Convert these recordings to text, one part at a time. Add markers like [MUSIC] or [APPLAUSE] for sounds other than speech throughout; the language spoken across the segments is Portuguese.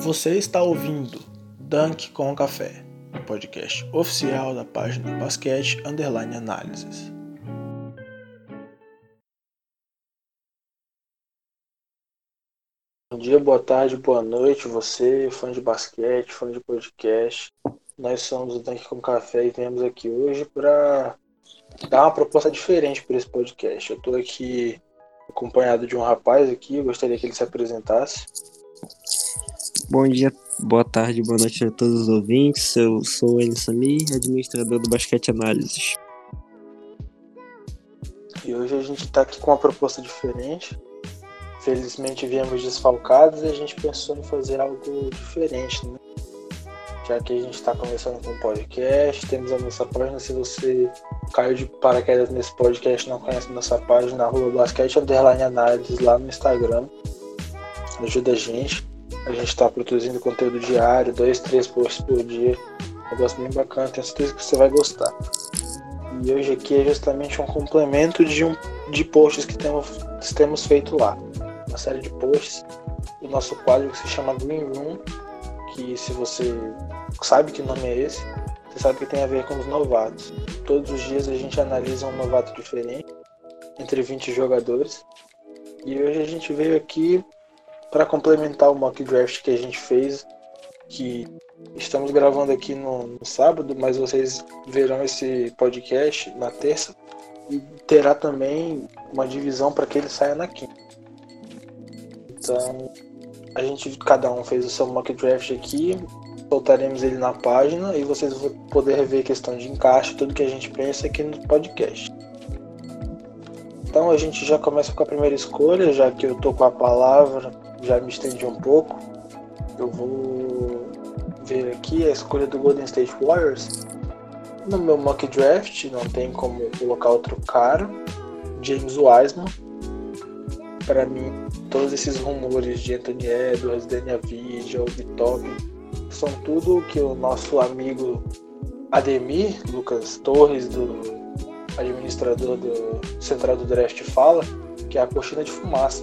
Você está ouvindo Dunk com Café, o podcast oficial da página Basquete Underline Análises. Bom dia, boa tarde, boa noite, você, fã de basquete, fã de podcast. Nós somos o Dunk com Café e viemos aqui hoje para dar uma proposta diferente para esse podcast. Eu estou aqui acompanhado de um rapaz aqui, gostaria que ele se apresentasse. Bom dia, boa tarde, boa noite a todos os ouvintes. Eu sou o Elis Samir, administrador do Basquete Análises. E hoje a gente está aqui com uma proposta diferente. Felizmente viemos desfalcados e a gente pensou em fazer algo diferente, né? Já que a gente está começando com um podcast, temos a nossa página. Se você caiu de paraquedas nesse podcast não conhece nossa página, Rua Basquete Underline Análises lá no Instagram. Ajuda a gente. A gente está produzindo conteúdo diário, dois, três posts por dia. Um negócio bem bacana, tenho certeza que você vai gostar. E hoje aqui é justamente um complemento de, um, de posts que temos, temos feito lá. Uma série de posts do nosso quadro que se chama Green Room, que se você sabe que nome é esse, você sabe que tem a ver com os novatos. Todos os dias a gente analisa um novato diferente, entre 20 jogadores. E hoje a gente veio aqui para complementar o mock draft que a gente fez, que estamos gravando aqui no, no, sábado, mas vocês verão esse podcast na terça e terá também uma divisão para que ele saia na quinta. Então, a gente cada um fez o seu mock draft aqui, soltaremos ele na página e vocês vão poder rever questão de encaixe, tudo que a gente pensa aqui no podcast. Então a gente já começa com a primeira escolha, já que eu tô com a palavra já me estendi um pouco. Eu vou ver aqui a escolha do Golden State Warriors. No meu mock draft, não tem como colocar outro cara. James Wiseman. Para mim, todos esses rumores de Anthony Edwards, Daniel Avdija, Top são tudo que o nosso amigo Ademir, Lucas Torres, do administrador do Central do Draft, fala, que é a cortina de fumaça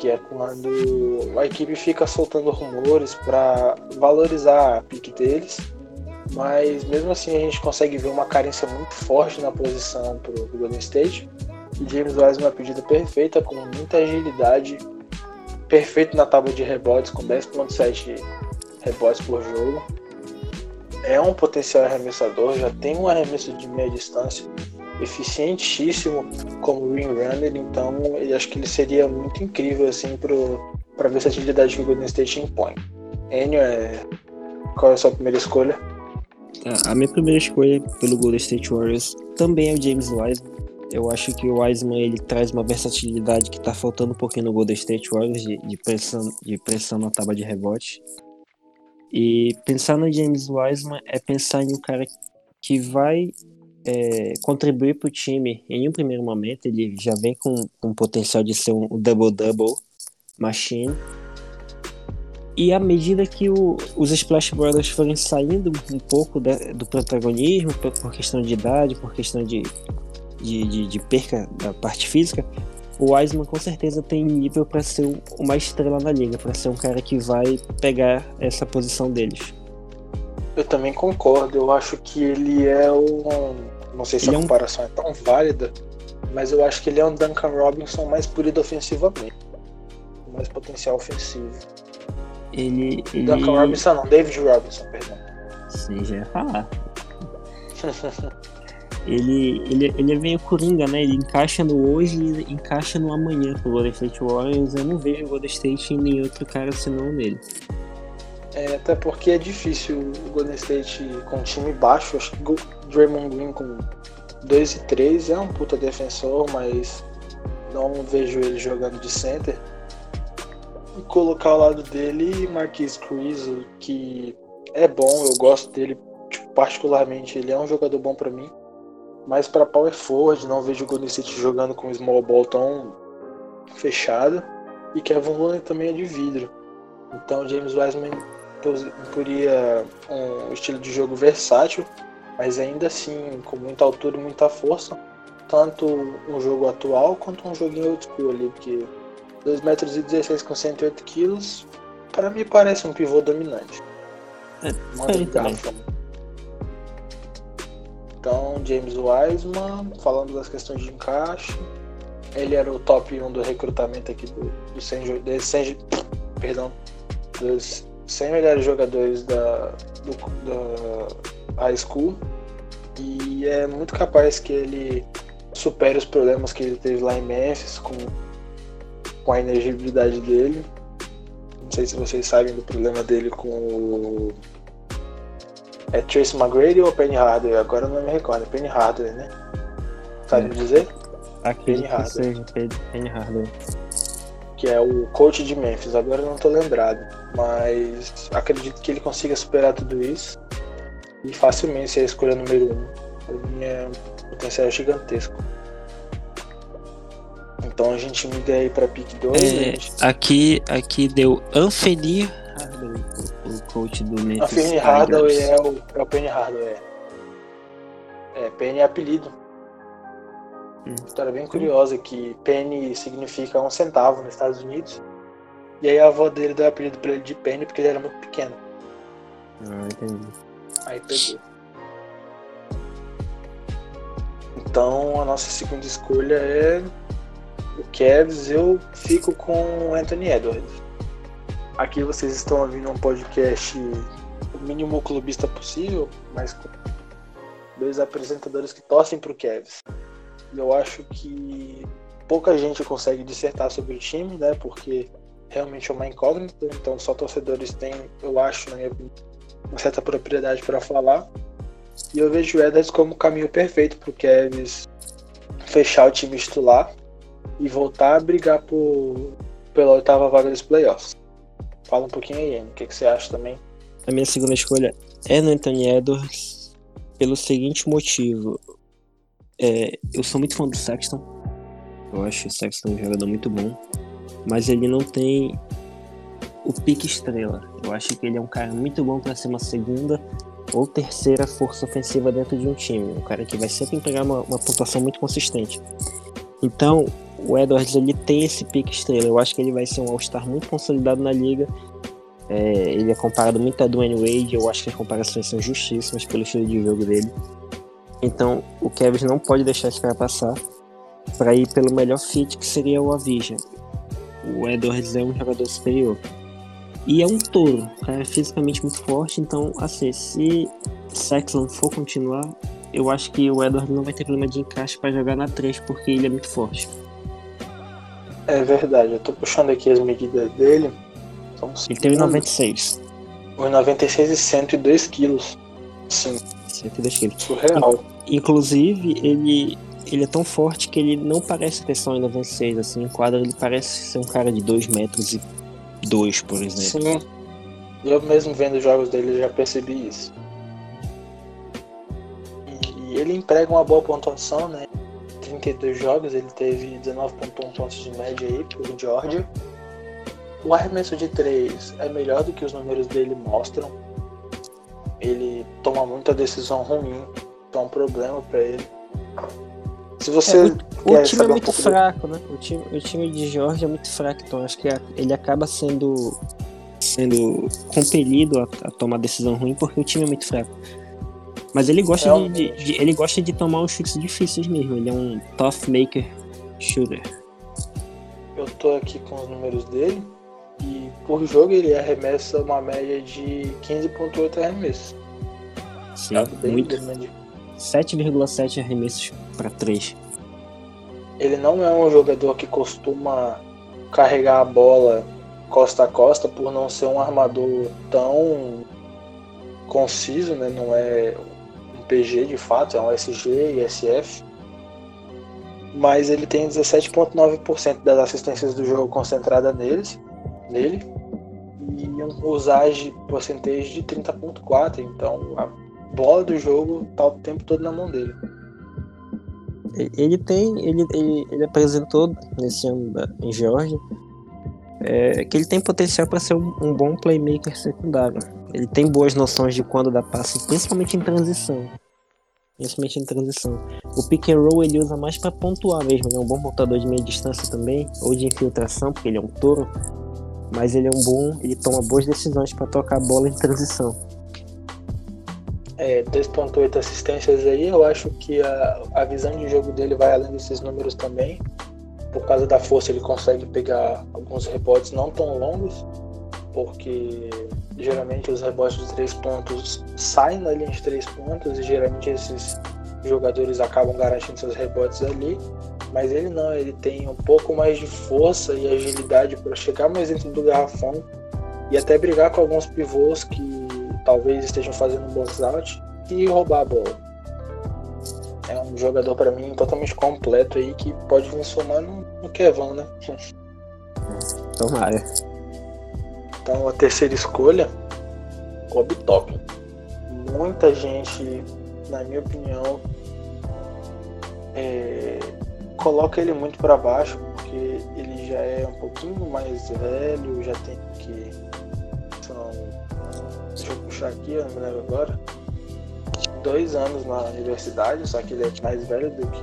que é quando a equipe fica soltando rumores para valorizar a pique deles, mas mesmo assim a gente consegue ver uma carência muito forte na posição para o Golden State. E James Wiseman é uma pedida perfeita, com muita agilidade, perfeito na tábua de rebotes, com 10.7 rebotes por jogo. É um potencial arremessador, já tem um arremesso de meia distância eficientíssimo como ring runner, então eu acho que ele seria muito incrível assim para a versatilidade que o Golden State impõe. Enio, é... qual é a sua primeira escolha? A minha primeira escolha pelo Golden State Warriors também é o James Wiseman. Eu acho que o Wiseman ele traz uma versatilidade que está faltando um pouquinho no Golden State Warriors de, de, pressão, de pressão na tábua de rebote. E pensar no James Wiseman é pensar em um cara que vai é, contribuir para o time em um primeiro momento. Ele já vem com, com potencial de ser um double-double machine. E à medida que o, os Splash Brothers forem saindo um pouco da, do protagonismo, por, por, questão de idade, por questão de, de, de, de perca da parte física, o Wiseman com certeza tem nível para ser uma estrela na liga, para ser um cara que vai pegar essa posição deles. Eu também concordo. Eu acho que ele é um. Não sei se ele a comparação é, um... é tão válida, mas eu acho que ele é um Duncan Robinson mais polido ofensivamente. Mais potencial ofensivo. Ele. ele... Duncan Robinson não, David Robinson, perdão. Sim, já ia falar. ele, ele, ele é meio coringa, né? Ele encaixa no hoje e encaixa no amanhã pro Golden State Warriors. Eu não vejo o Golden State em nenhum outro cara senão nele. É, até porque é difícil o Golden State com um time baixo. Acho que o Draymond Green com 2 e 3 é um puta defensor, mas não vejo ele jogando de center. E colocar ao lado dele Marquis Cruz, que é bom, eu gosto dele tipo, particularmente, ele é um jogador bom para mim. Mas para power forward, não vejo o Golden State jogando com small ball tão fechado. E Kevin Looney também é de vidro. Então James Wiseman teria um estilo de jogo versátil, mas ainda assim com muita altura e muita força, tanto um jogo atual quanto um joguinho old school ali, porque 2 metros e 16 com 108 quilos Para mim parece um pivô dominante. É. Então, James Wiseman, falando das questões de encaixe, ele era o top 1 do recrutamento aqui do, do 100, jo- dos 100 perdão, dos 100 melhores jogadores da, do, da high school e é muito capaz que ele supere os problemas que ele teve lá em Memphis com, com a energibilidade dele. Não sei se vocês sabem do problema dele com o. É Trace McGrady ou Penny Hardaway? Agora eu não me recordo. É Penny Hardaway, né? Sabe me dizer? Acredito que Hardaway. seja Penny Hardaway. Que é o coach de Memphis. Agora eu não tô lembrado. Mas acredito que ele consiga superar tudo isso. E facilmente ser a escolha número 1. Um. Pra mim é um potencial gigantesco. Então a gente migra aí pra pick 2. É, aqui, aqui deu Anthony Hardaway, o, o coach do Memphis A Penny Tigers. Hardaway é o, é o Penny Hardaway. É, é Penny é apelido. Hum. História bem curiosa que Penny significa um centavo nos Estados Unidos. E aí a avó dele deu apelido pra ele de Penny porque ele era muito pequeno. Ah, entendi. Aí pegou. Então a nossa segunda escolha é o Cavs. Eu fico com o Anthony Edwards. Aqui vocês estão ouvindo um podcast o mínimo clubista possível, mas com dois apresentadores que torcem pro Cavs. E eu acho que pouca gente consegue dissertar sobre o time, né? Porque realmente é uma incógnita, então só torcedores têm, eu acho, uma certa propriedade para falar. E eu vejo o Edwards como o caminho perfeito para o Cavs fechar o time titular e voltar a brigar por, pela oitava vaga dos playoffs. Fala um pouquinho aí, o que, que você acha também? A minha segunda escolha é no Anthony Edwards pelo seguinte motivo. É, eu sou muito fã do Sexton. Eu acho o Sexton um jogador muito bom. Mas ele não tem o pique estrela. Eu acho que ele é um cara muito bom para ser uma segunda ou terceira força ofensiva dentro de um time. Um cara que vai sempre entregar uma, uma pontuação muito consistente. Então, o Edwards ele tem esse pique estrela. Eu acho que ele vai ser um All-Star muito consolidado na liga. É, ele é comparado muito a Dwayne Wade. Eu acho que as comparações são justíssimas pelo estilo de jogo dele. Então, o Cavs não pode deixar esse cara passar para ir pelo melhor fit que seria o Avija. O Edwards é um jogador superior. E é um touro, cara é fisicamente muito forte, então, assim, se Sexton for continuar, eu acho que o Edwards não vai ter problema de encaixe para jogar na 3, porque ele é muito forte. É verdade, eu tô puxando aqui as medidas dele. São Ele teve 96, 96 e 102 quilos. Sim, 102 quilos. surreal. Inclusive, ele, ele é tão forte que ele não parece ter só em 96, assim, em quadra ele parece ser um cara de 2 metros e 2, por exemplo. Sim, eu mesmo vendo jogos dele já percebi isso. E ele emprega uma boa pontuação, né? 32 jogos, ele teve 19.1 pontos de média aí pro Georgia. O arremesso de 3 é melhor do que os números dele mostram. Ele toma muita decisão ruim, então é um problema pra ele. Se você É, O quer time é um muito do- fraco, né? O time, o time de Georgia é muito fraco, então acho que ele acaba sendo sendo compelido a, a tomar decisão ruim porque o time é muito fraco. Mas ele gosta de, de- de- ele gosta de tomar uns chutes difíceis mesmo. Ele é um tough maker shooter. Eu tô aqui com os números dele e por jogo ele arremessa uma média de 15.8 arremessos. Sim, Tá muito. grande. 7,7 arremessos para 3. Ele não é um jogador que costuma carregar a bola costa a costa por não ser um armador tão conciso, né? Não é um PG de fato, é um SG e SF. Mas ele tem 17,9% das assistências do jogo concentrada neles, nele. E um usage porcentagem de 30,4%. Então a bola do jogo tá o tempo todo na mão dele. Ele tem, ele, ele, ele apresentou nesse ano da, em Georgia é, que ele tem potencial para ser um, um bom playmaker secundário. Ele tem boas noções de quando dar passe, principalmente em transição. Principalmente em transição. O pick and roll ele usa mais para pontuar mesmo. Ele é um bom pontuador de meia distância também, ou de infiltração, porque ele é um touro. mas ele é um bom, ele toma boas decisões para tocar a bola em transição. É, 2.8 assistências aí, eu acho que a, a visão de jogo dele vai além desses números também. Por causa da força ele consegue pegar alguns rebotes não tão longos, porque geralmente os rebotes de três pontos saem na linha de três pontos e geralmente esses jogadores acabam garantindo seus rebotes ali. Mas ele não, ele tem um pouco mais de força e agilidade para chegar mais dentro do garrafão e até brigar com alguns pivôs que talvez estejam fazendo um box out e roubar a bola. É um jogador para mim totalmente completo aí que pode vir somar no, Kevin, né? [LAUGHS] Tomara. Então a terceira escolha, Kobe Top. Muita gente, na minha opinião, é, coloca ele muito para baixo porque ele já é um pouquinho mais velho, já tem que são puxar aqui, eu não me lembro agora. Dois anos na universidade, só que ele é mais velho do que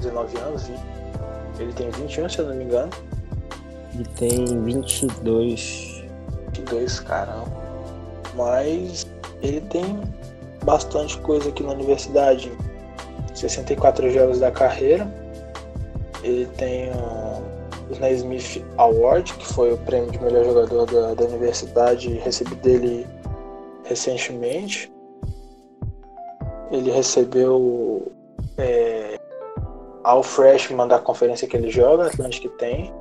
19 anos, e ele tem 21, se eu não me engano. Ele tem 22. 22, caramba. Mas ele tem bastante coisa aqui na universidade. 64 jogos da carreira. Ele tem o Naismith Award, que foi o prêmio de melhor jogador da, da universidade, recebi dele recentemente. Ele recebeu é, ao freshman da conferência que ele joga, Atlantic tem.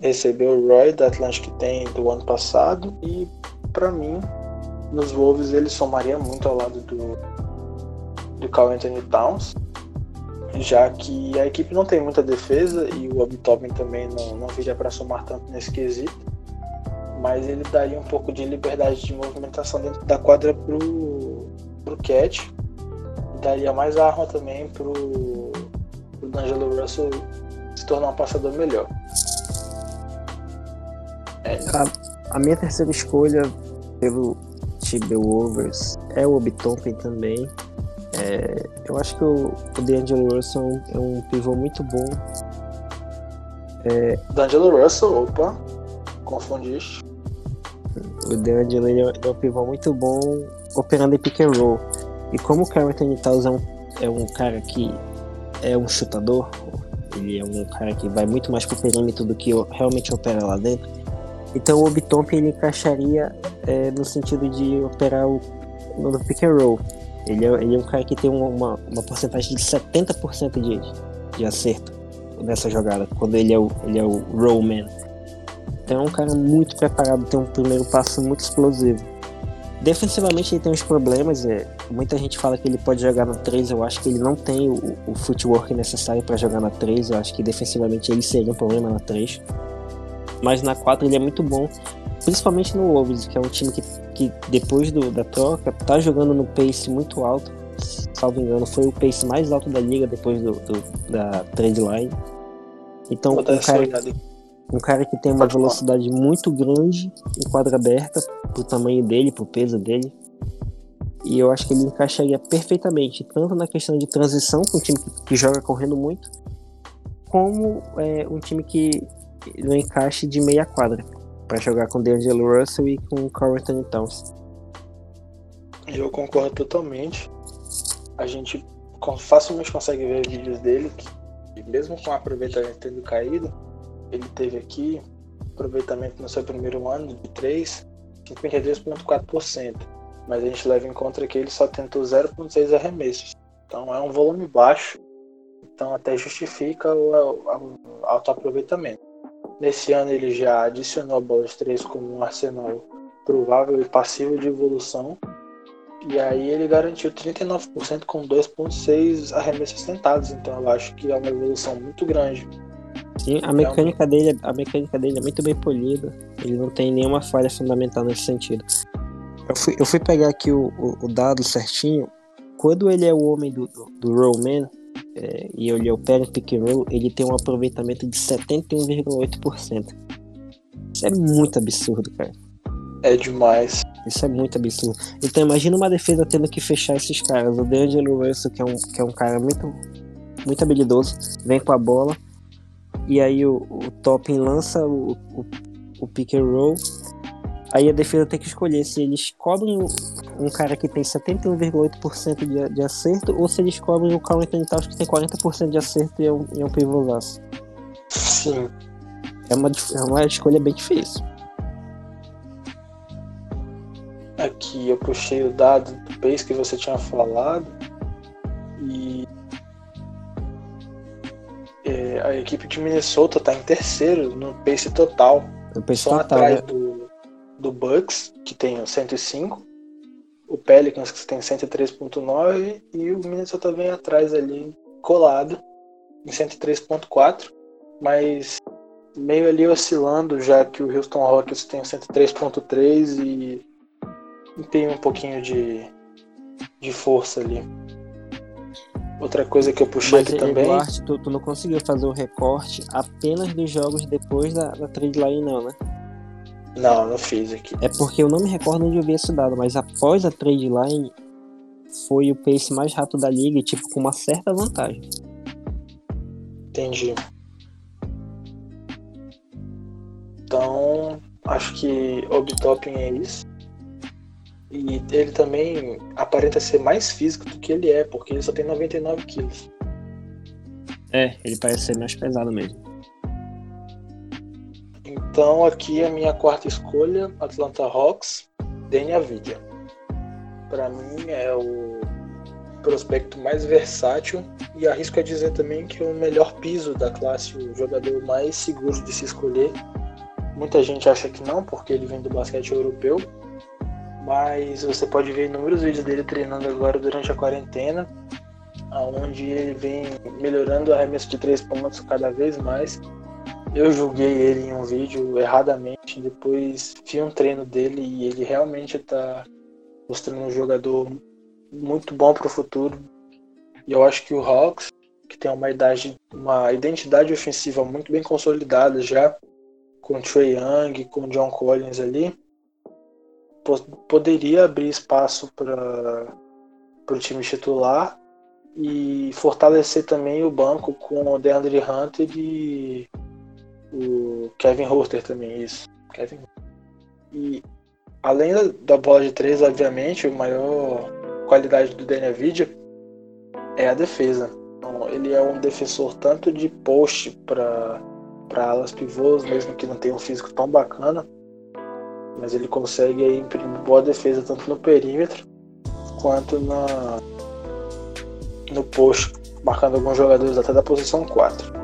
Recebeu o Roy da Atlantic tem do ano passado. E para mim nos Wolves ele somaria muito ao lado do do Carl Anthony Towns já que a equipe não tem muita defesa e o Obi também não, não viria para somar tanto nesse quesito mas ele daria um pouco de liberdade de movimentação dentro da quadra pro, pro Cat daria mais arma também pro, pro D'Angelo Russell se tornar um passador melhor é. A, a, minha terceira escolha pelo Timberwolves é o Obitompen também. É, eu acho que o, o D'Angelo Russell é um pivô muito bom. É, D'Angelo Russell, opa, confundiste. O D'Angelo é, é um pivô muito bom operando em pick and roll. E como o Carl Towns é um, é um cara que é um chutador, ele é um cara que vai muito mais pro perímetro do que realmente opera lá dentro então o Obitomp ele encaixaria é, no sentido de operar o, no pick and roll. Ele é, ele é um cara que tem uma, uma porcentagem de 70% de, de acerto nessa jogada, quando ele é o, ele é o roll man. Então é um cara muito preparado, tem um primeiro passo muito explosivo. Defensivamente ele tem uns problemas, é, muita gente fala que ele pode jogar na 3, eu acho que ele não tem o, o footwork necessário para jogar na 3, eu acho que defensivamente ele seria um problema na 3 mas na 4 ele é muito bom, principalmente no Wolves, que é um time que, que depois do, da troca tá jogando no pace muito alto. Salvo engano, foi o pace mais alto da liga depois do, do da trade line. Então, um cara, um cara que tem uma velocidade muito grande em quadra aberta, pro tamanho dele, pro peso dele. E eu acho que ele encaixaria perfeitamente, tanto na questão de transição, com um time que, que joga correndo muito, como é, um time que no encaixe de meia quadra para jogar com D'Angelo Russell e com Carl Anthony Towns. Eu concordo totalmente. A gente facilmente consegue ver vídeos dele que, mesmo com o aproveitamento tendo caído, ele teve aqui aproveitamento no seu primeiro ano de 3, 52,4%. Mas a gente leva em conta que ele só tentou 0,6 arremessos. Então é um volume baixo. Então até justifica o, o, o alto aproveitamento. Nesse ano ele já adicionou a bola de três como um arsenal provável e passivo de evolução. E aí ele garantiu 39% com 2.6 arremessos tentados, então eu acho que é uma evolução muito grande. Sim, a mecânica, dele, a mecânica dele é muito bem polida. Ele não tem nenhuma falha fundamental nesse sentido. Eu fui, eu fui pegar aqui o, o, o dado certinho. Quando ele é o homem do, do, do Roman, é, e ele opera em pick and roll, ele tem um aproveitamento de 71,8%. Isso é muito absurdo, cara. É demais. Isso é muito absurdo. Então imagina uma defesa tendo que fechar esses caras. O D'Angelo Russell, que é um, que é um cara muito, muito habilidoso, vem com a bola. e aí o, o Topping lança o, o, o pick and roll. Aí a defesa tem que escolher se eles cobrem um cara que tem 71,8% de, de acerto ou se eles cobrem o Carl Anthony Towns que tem 40% de acerto e é um, e é um pivôzaço. Sim. É uma, é uma escolha bem difícil. Aqui eu puxei o dado do pace que você tinha falado e é, a equipe de Minnesota está em terceiro no pace total. O pace só total, atrás né? do, do Bucks, que tem 105, o Pelicans, que tem 103.9, e o Minnesota vem atrás ali, colado, em 103.4, mas meio ali oscilando, já que o Houston Rockets tem 103.3 e tem um pouquinho de, de força ali. Outra coisa que eu puxei Mas, aqui também. Eduardo, tu, tu não conseguiu fazer o recorte apenas dos jogos depois da, da trade line, não, né? Não, não fiz aqui. É porque eu não me recordo onde eu vi esse dado, mas após a trade line foi o pace mais rápido da liga e tipo com uma certa vantagem. Entendi. Então, acho que Obitopping é isso. E ele também aparenta ser mais físico do que ele é, porque ele só tem 99 quilos. É, ele parece ser mais pesado mesmo. Então aqui a minha quarta escolha, Atlanta Hawks, Danny Avidia. Para mim é o prospecto mais versátil e arrisco a dizer também que é o melhor piso da classe, o jogador mais seguro de se escolher. Muita gente acha que não, porque ele vem do basquete europeu, mas você pode ver inúmeros vídeos dele treinando agora durante a quarentena, onde ele vem melhorando o arremesso de três pontos cada vez mais. Eu julguei ele em um vídeo erradamente, depois vi um treino dele e ele realmente está mostrando um jogador muito bom para o futuro. E eu acho que o Hawks, que tem uma idade, uma identidade ofensiva muito bem consolidada já, com o Trey Young, com o John Collins ali, poderia abrir espaço para o time titular e fortalecer também o banco com o DeAndre Hunter e o Kevin Horter também, isso. Kevin. E além da, da bola de três, obviamente, a maior qualidade do Daniel é a defesa. Então, ele é um defensor tanto de post para alas pivôs, mesmo que não tenha um físico tão bacana, mas ele consegue aí imprimir boa defesa tanto no perímetro quanto na, no post, marcando alguns jogadores até da posição 4.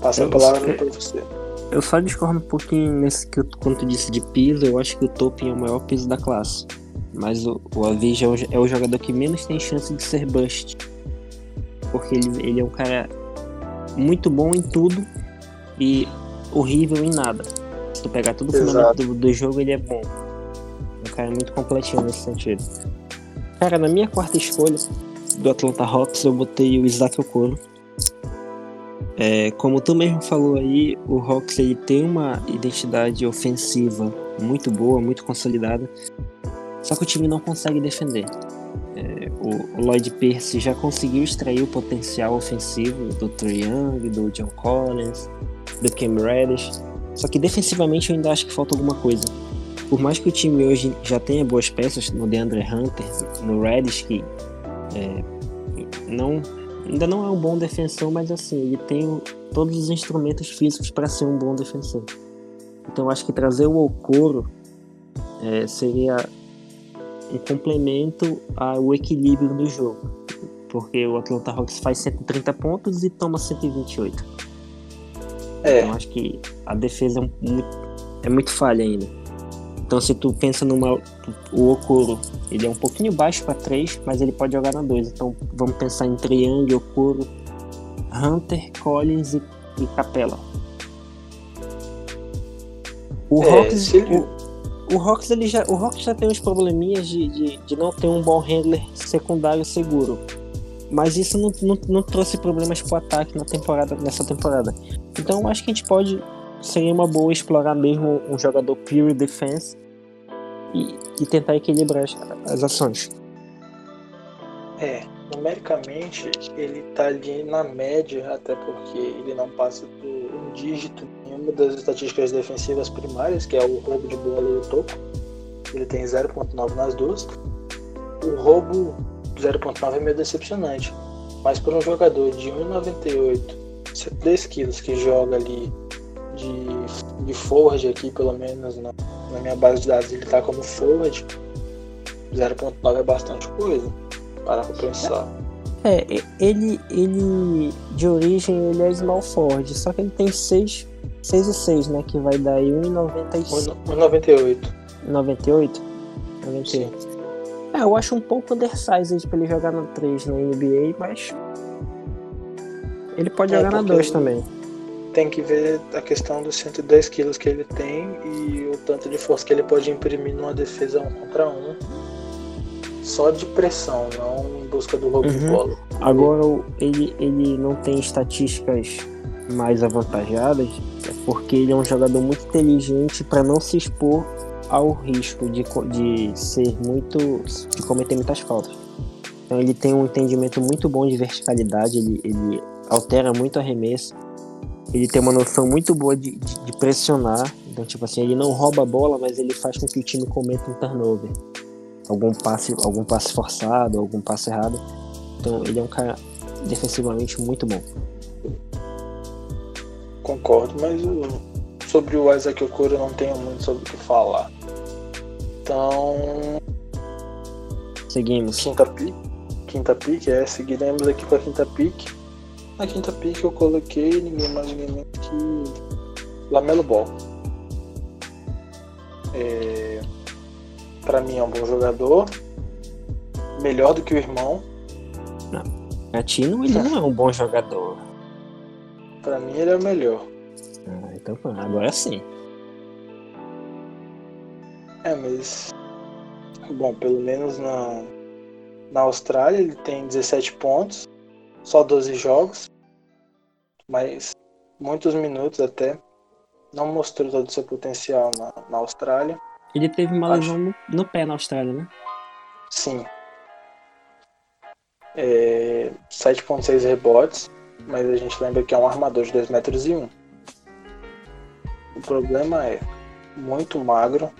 Passa a palavra para você. Eu só discordo um pouquinho nesse que tu disse de piso, eu acho que o Topin é o maior piso da classe. Mas o, o Avija é o, é o jogador que menos tem chance de ser bust. Porque ele, ele é um cara muito bom em tudo e horrível em nada. Se tu pegar todo o fundamento do, do jogo, ele é bom. Um cara muito completinho nesse sentido. Cara, na minha quarta escolha do Atlanta Hawks, eu botei o Isaac Okoro. É, como tu mesmo falou aí, o Hawks ele tem uma identidade ofensiva muito boa, muito consolidada, só que o time não consegue defender. É, o, Lloyd Pierce já conseguiu extrair o potencial ofensivo do Trae Young, do John Collins, do Cam Reddish, só que defensivamente eu ainda acho que falta alguma coisa. Por mais que o time hoje já tenha boas peças no DeAndre Hunter, no Reddish, que é, não ainda não é um bom defensor, mas assim, ele tem todos os instrumentos físicos para ser um bom defensor. Então acho que trazer o Okoro é, seria um complemento ao equilíbrio do jogo. Porque o Atlanta Hawks faz 130 pontos e toma 128. É. Então acho que a defesa é muito, é muito falha ainda. Então se tu pensa numa. O Okoro, ele é um pouquinho baixo para 3, mas ele pode jogar na 2. Então vamos pensar em Triangle, Okoro, Hunter, Collins e, e Capela. O É, Hawks. ele- O, o Hawks ele já, o Hawks já tem uns probleminhas de, de, de não ter um bom handler secundário seguro. Mas isso não, não, não trouxe problemas pro ataque na temporada, nessa temporada. Então acho que a gente pode. Seria uma boa explorar mesmo um jogador pure defense e, e tentar equilibrar as, as ações. É, numericamente, ele tá ali na média, até porque ele não passa por um dígito em uma das estatísticas defensivas primárias, que é o roubo de bola e o topo. Ele tem 0.9 nas duas. O roubo 0.9 é meio decepcionante. Mas para um jogador de 1,98, 102 quilos que joga ali de, de forward aqui, pelo menos na, na minha base de dados, ele tá como forward, 0.9 é bastante coisa. Para pensar. É, ele, ele de origem ele é small forward, só que ele tem 6, 6 e 6, né? Que vai dar aí 1,98. 98. 98? 98. É, eu acho um pouco undersized pra ele jogar na 3 na NBA, mas. Ele pode é, jogar na 2 também. Tem que ver a questão dos 110 quilos que ele tem e o tanto de força que ele pode imprimir numa defesa 1 contra 1. Só de pressão, não em busca do roubo uhum. de bola. Agora, ele, ele não tem estatísticas mais avantajadas, porque ele é um jogador muito inteligente para não se expor ao risco de, de ser muito. de cometer muitas faltas. Então ele tem um entendimento muito bom de verticalidade, ele, ele altera muito arremesso, ele tem uma noção muito boa de, de, de, pressionar. Então, tipo assim, ele não rouba a bola, mas ele faz com que o time cometa um turnover. Algum passe, algum passe forçado, algum passe errado. Então ele é um cara defensivamente muito bom. Concordo, mas o, sobre o Isaac Okoro eu não tenho muito sobre o que falar. Então. Seguimos. Quinta pick. Quinta pick, é. Seguiremos aqui com a quinta pick. Na quinta pick eu coloquei ninguém mais ninguém menos que Lamelo Ball. É, para mim é um bom jogador. Melhor do que o irmão. Não. Gatino ele não é um bom jogador. [LAUGHS] Para mim ele é o melhor. Ah, então agora sim. É, mas. Bom, pelo menos na, na Austrália ele tem 17 pontos, só 12 jogos, mas muitos minutos até. Não mostrou todo o seu potencial na, na Austrália. Ele teve uma Acho... lesão no, no, pé na Austrália, né? Sim. É, 7.6 rebotes, mas a gente lembra que é um armador de 2 metros e 1. O problema é muito magro,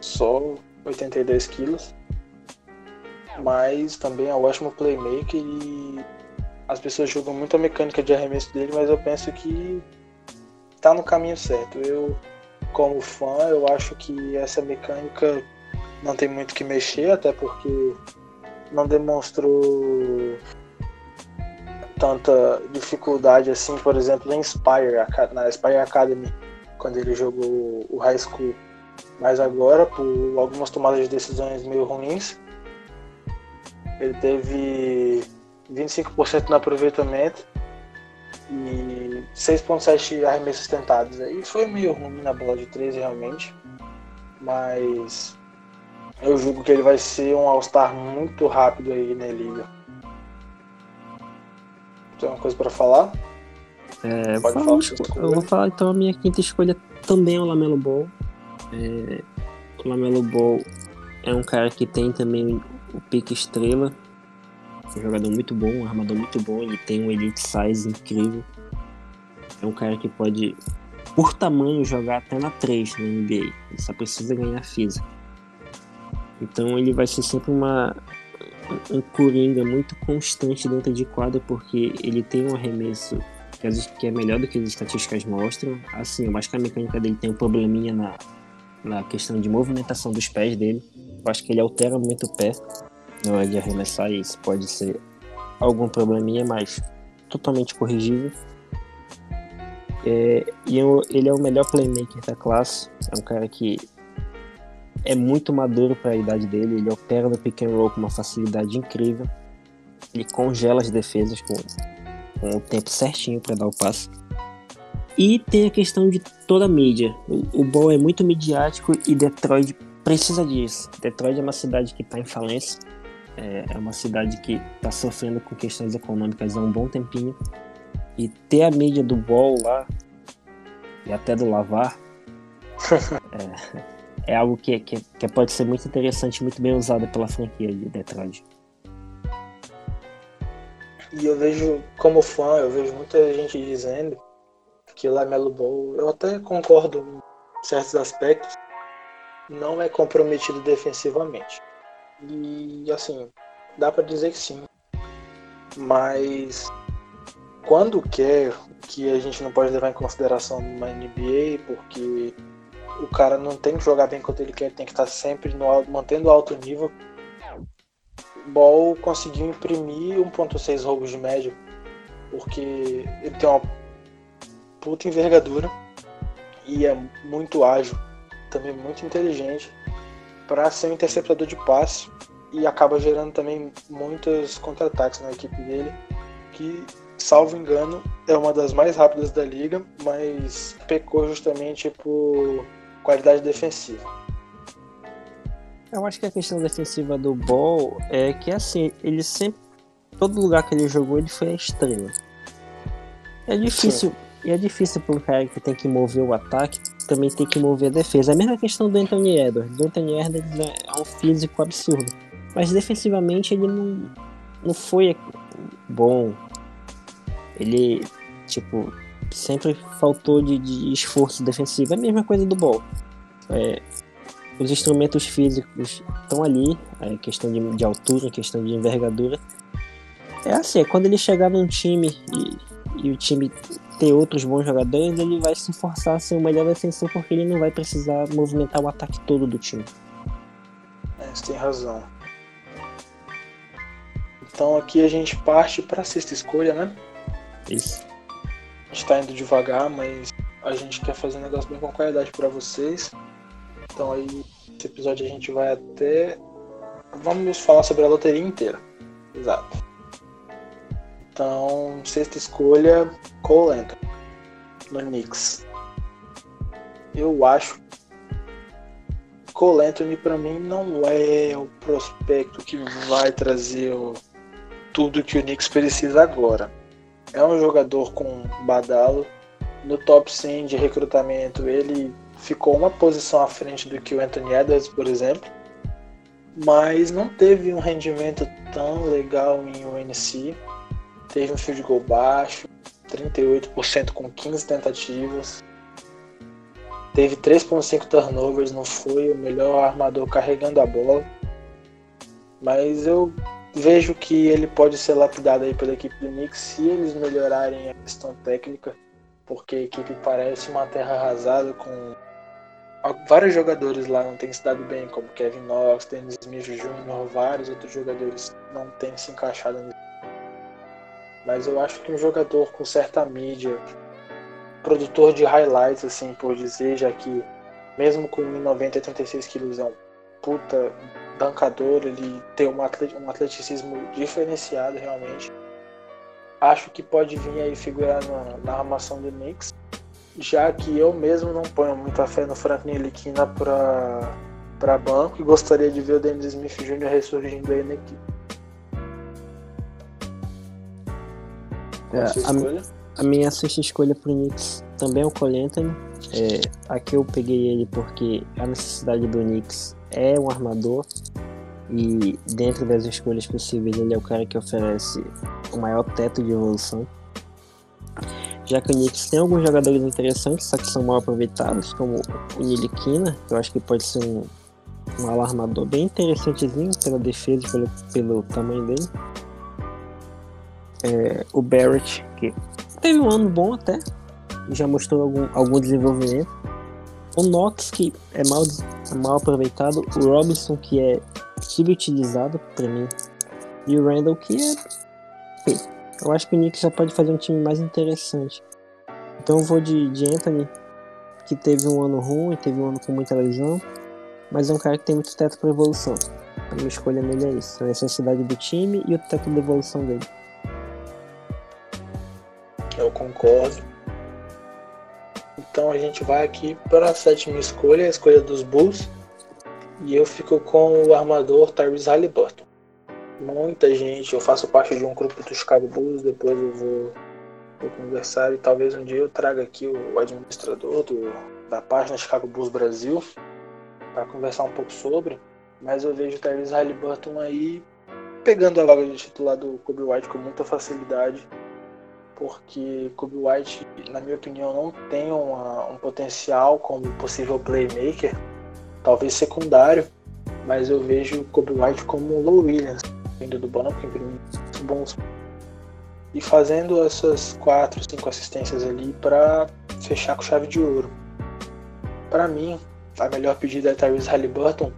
só 82 quilos. Mas também é um ótimo playmaker e as pessoas julgam muito a mecânica de arremesso dele, mas eu penso que tá no caminho certo. Eu, como fã, eu acho que essa mecânica não tem muito que mexer, até porque não demonstrou tanta dificuldade assim, por exemplo, em Spire, na Spire Academy, quando ele jogou o High School. Mas agora, por algumas tomadas de decisões meio ruins, ele teve 25% no aproveitamento e 6.7 arremessos tentados. Aí foi meio ruim na bola de 13 realmente. Mas eu julgo que ele vai ser um All-Star muito rápido aí na liga. Tem uma coisa para falar? É, Pode falar eu vou falar então a minha quinta escolha também é o Lamelo Ball. É, o Lamelo Ball é um cara que tem também o pique estrela. um jogador muito bom, um armador muito bom. Ele tem um elite size incrível. É um cara que pode, por tamanho, jogar até na 3 na NBA. Ele só precisa ganhar física. Então ele vai ser sempre uma, um coringa muito constante dentro de quadra, porque ele tem um arremesso que é melhor do que as estatísticas mostram. Assim, eu acho que a mecânica dele tem um probleminha na, na questão de movimentação dos pés dele. Eu acho que ele altera muito o pé na hora de arremessar e isso pode ser algum probleminha, mas totalmente corrigível. É, e eu, ele é o melhor playmaker da classe. É um cara que é muito maduro para a idade dele. Ele opera no pick and roll com uma facilidade incrível. Ele congela as defesas com, com o tempo certinho para dar o passe. E tem a questão de toda a mídia. O, o Ball é muito midiático e Detroit precisa disso. Detroit é uma cidade que está em falência. É, é uma cidade que está sofrendo com questões econômicas há um bom tempinho. E ter a mídia do Ball lá, e até do Lavar, [LAUGHS] é, é, algo que, que, que pode ser muito interessante, muito bem usado pela franquia de Detroit. E eu vejo, como fã, eu vejo muita gente dizendo que o Lamelo Ball, eu até concordo em certos aspectos, não é comprometido defensivamente. E assim, dá para dizer que sim. Mas quando quer, que a gente não pode levar em consideração numa NBA, porque o cara não tem que jogar bem quanto ele quer, tem que estar sempre no, mantendo alto nível. Ball conseguiu imprimir 1.6 roubos de média, porque ele tem uma puta envergadura e é muito ágil, também muito inteligente para ser um interceptador de passe e acaba gerando também muitos contra-ataques na equipe dele, que, salvo engano, é uma das mais rápidas da liga, mas pecou justamente por qualidade defensiva. Eu acho que a questão defensiva do Ball é que assim, ele sempre. Todo lugar que ele jogou, ele foi a estrela. É difícil. Sim. E é difícil um cara que tem que mover o ataque também ter que mover a defesa. É a mesma questão do Anthony Edwards. O Anthony Edwards é um físico absurdo. Mas defensivamente ele não, não foi bom. Ele, tipo, sempre faltou de, de esforço defensivo. É a mesma coisa do Ball. É, os instrumentos físicos estão ali, a questão de, de altura, questão de envergadura. É assim, é quando ele chegar num time e, e o time ter outros bons jogadores, ele vai se forçar a ser o melhor defensor porque ele não vai precisar movimentar o ataque todo do time. É, você tem razão. Então aqui a gente parte para a sexta escolha, né? Isso. A gente tá indo devagar, mas a gente quer fazer um negócio bem com qualidade para vocês. Então aí, esse episódio a gente vai até. Vamos falar sobre a loteria inteira. Exato. Então, sexta escolha, Cole Anthony, no Knicks. Eu acho Cole Anthony para mim não é o prospecto que vai trazer o, tudo que o Knicks precisa agora. É um jogador com badalo. No top 100 de recrutamento, ele ficou uma posição à frente do que o Anthony Edwards, por exemplo. Mas não teve um rendimento tão legal em UNC teve um field goal baixo, 38% com 15 tentativas. Teve 3.5 turnovers, não foi o melhor armador carregando a bola. Mas eu vejo que ele pode ser lapidado aí pela equipe do Knicks se eles melhorarem a questão técnica, porque a equipe parece uma terra arrasada com vários jogadores lá não têm se dado bem, como Kevin Knox, Dennis Smith Jr., vários outros jogadores não têm se encaixado nisso mas eu acho que um jogador com certa mídia, produtor de highlights, assim, por dizer, já que mesmo com 1,90 e 86 quilos é um puta bancador, ele tem um atleticismo diferenciado realmente. Acho que pode vir aí figurar na, na armação do Knicks, já que eu mesmo não ponho muita fé no Frank Ntilikina para para banco e gostaria de ver o Dennis Smith Jr. ressurgindo aí na equipe. É, a, a, minha sexta escolha pro Knicks também é o Cole Anthony. É, aqui eu peguei ele porque a necessidade do Knicks é um armador e dentro das escolhas possíveis ele é o cara que oferece o maior teto de evolução. Já que o Knicks tem alguns jogadores interessantes, só que são mal aproveitados, como o Nilikina, que eu acho que pode ser um, um alarmador bem interessantezinho pela defesa e pelo, pelo tamanho dele é, o Barrett, que teve um ano bom até, já mostrou algum, algum desenvolvimento. O Knox, que é mal, mal aproveitado. O Robinson, que é subutilizado para mim. E o Randall, que é. Eu acho que o Knicks já pode fazer um time mais interessante. Então eu vou de, de Anthony, que teve um ano ruim, teve um ano com muita lesão. Mas é um cara que tem muito teto para evolução. A minha escolha nele é isso: a necessidade do time e o teto de evolução dele eu concordo. Então a gente vai aqui para a sétima escolha, a escolha dos Bulls. E eu fico com o armador Tyrese Halliburton. Muita gente, eu faço parte de um grupo do Chicago Bulls, depois eu vou, vou conversar e talvez um dia eu traga aqui o administrador do, da página Chicago Bulls Brasil para conversar um pouco sobre. Mas eu vejo o Tyrese Halliburton aí pegando a vaga de titular do Kobe White com muita facilidade, porque Kobe White, na minha opinião, não tem uma, um potencial como possível playmaker, talvez secundário, mas eu vejo Kobe White como o Low Williams, vindo do banco, imprimindo bons e fazendo essas quatro, cinco assistências ali para fechar com chave de ouro. Para mim, a melhor pedida é Tyrese Halliburton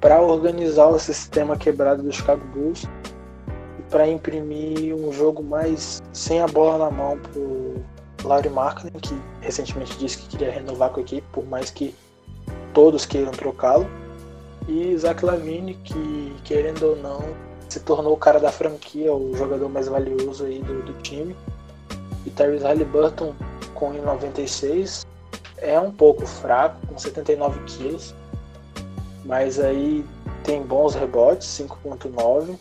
para organizar o sistema quebrado do Chicago Bulls para imprimir um jogo mais sem a bola na mão pro Laurie Markkinen, que recentemente disse que queria renovar com a equipe, por mais que todos queiram trocá-lo, e Zach Lavine, que querendo ou não se tornou o cara da franquia, o jogador mais valioso aí do, do time. E Tyrese Halliburton com 96 é um pouco fraco, com 79 quilos, mas aí tem bons rebotes, 5.9,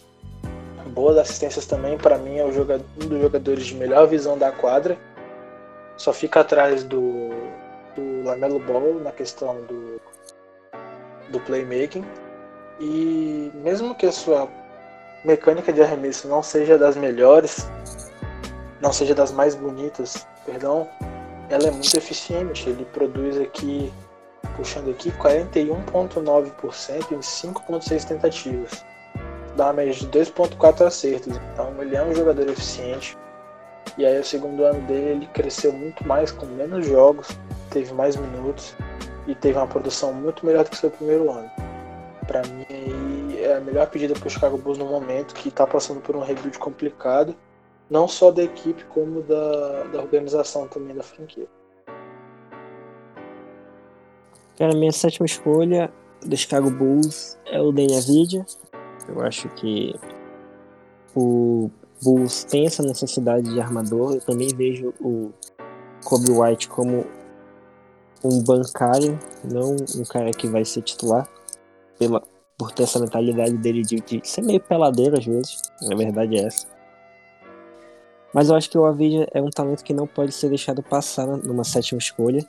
boas assistências também. Para mim é um dos jogadores de melhor visão da quadra. Só fica atrás do, do Lamelo Ball na questão do, do playmaking. E mesmo que a sua mecânica de arremesso não seja das melhores, não seja das mais bonitas, perdão, ela é muito eficiente. Ele produz aqui, puxando aqui, 41,9% em 5,6 tentativas. Dá média de 2,4 acertos. Então ele é um jogador eficiente. E aí o segundo ano dele ele cresceu muito mais com menos jogos, teve mais minutos e teve uma produção muito melhor do que seu primeiro ano. Para mim aí é a melhor pedida para o Chicago Bulls no momento que está passando por um rebuild complicado não só da equipe, como da, da organização também da franquia. Cara, minha sétima escolha do Chicago Bulls é o Daniel Vidia. Eu acho que o Bulls tem essa necessidade de armador. Eu também vejo o Kobe White como um bancário, não um cara que vai ser titular, pela, por ter essa mentalidade dele de, de ser meio peladeiro às vezes. Na verdade é essa. Mas eu acho que o Avidia é um talento que não pode ser deixado passar numa sétima escolha.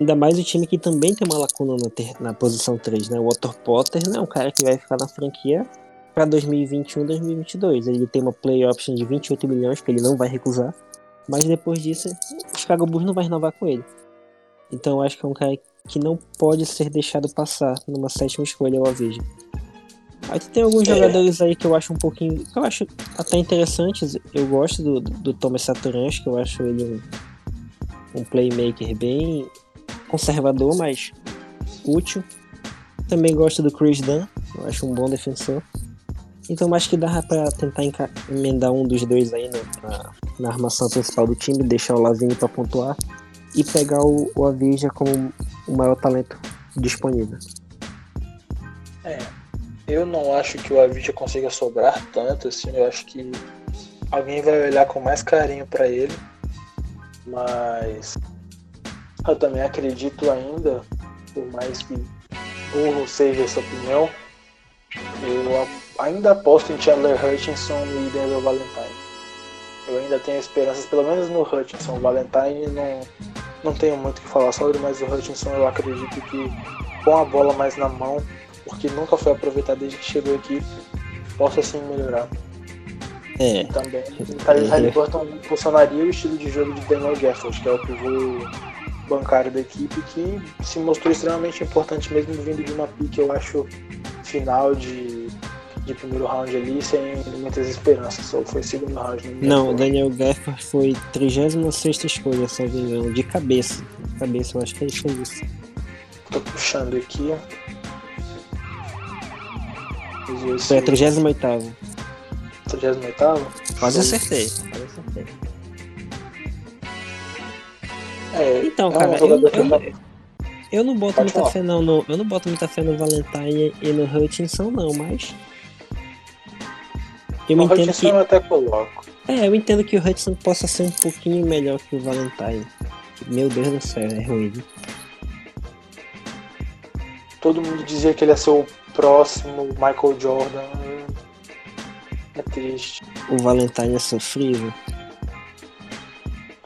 Ainda mais o time que também tem uma lacuna na, ter, na posição 3, né? O Otto Potter não é um cara que vai ficar na franquia para 2021, 2022. Ele tem uma play option de 28 milhões que ele não vai recusar. Mas depois disso, o Chicago Bulls não vai renovar com ele. Então eu acho que é um cara que não pode ser deixado passar numa sétima escolha, o Avidia. Aí tem alguns é. jogadores aí que eu acho um pouquinho. que eu acho até interessantes. Eu gosto do, do Thomas Satoransky, que eu acho ele um, um playmaker bem conservador, mas útil. Também gosto do Chris Dunn, eu acho um bom defensor. Então acho que dá pra tentar emendar um dos dois aí na, na armação principal do time, deixar o Lavigne pra pontuar e pegar o, o Avija como o maior talento disponível. É, eu não acho que o Avicii consiga sobrar tanto, assim, eu acho que alguém vai olhar com mais carinho para ele, mas eu também acredito ainda, por mais que burro seja essa opinião, eu ainda aposto em Chandler Hutchinson e Denzel Valentine. Eu ainda tenho esperanças, pelo menos no Hutchinson. O Valentine não, não tenho muito o que falar sobre, mas o Hutchinson eu acredito que com a bola mais na mão porque nunca foi aproveitado desde que chegou aqui, possa assim melhorar. É. E também o Tyrese. Halliburton funcionaria o estilo de jogo de Daniel Gafford, que é o pivô bancário da equipe, que se mostrou extremamente importante mesmo vindo de uma pique, eu acho, final de, de primeiro round ali, sem muitas esperanças. Ou foi segundo round. Não, o Daniel Gafford foi 36 escolha, se não me engano, de cabeça. De cabeça, eu acho que ele fez isso. Tô puxando aqui. Foi a 38 38 Quase acertei. Quase acertei. É, então, é cara, um eu, eu, eu, não boto Pode muita falar. fé não, no, eu não boto muita fé no Valentine e no Hutchinson não, mas eu o entendo Hutchinson que eu até coloco. É, eu entendo que o Hutchinson possa ser um pouquinho melhor que o Valentine. Meu Deus do céu, é ruim. Todo mundo dizia que ele ia ser o próximo Michael Jordan é triste. O Valentine é sofrível.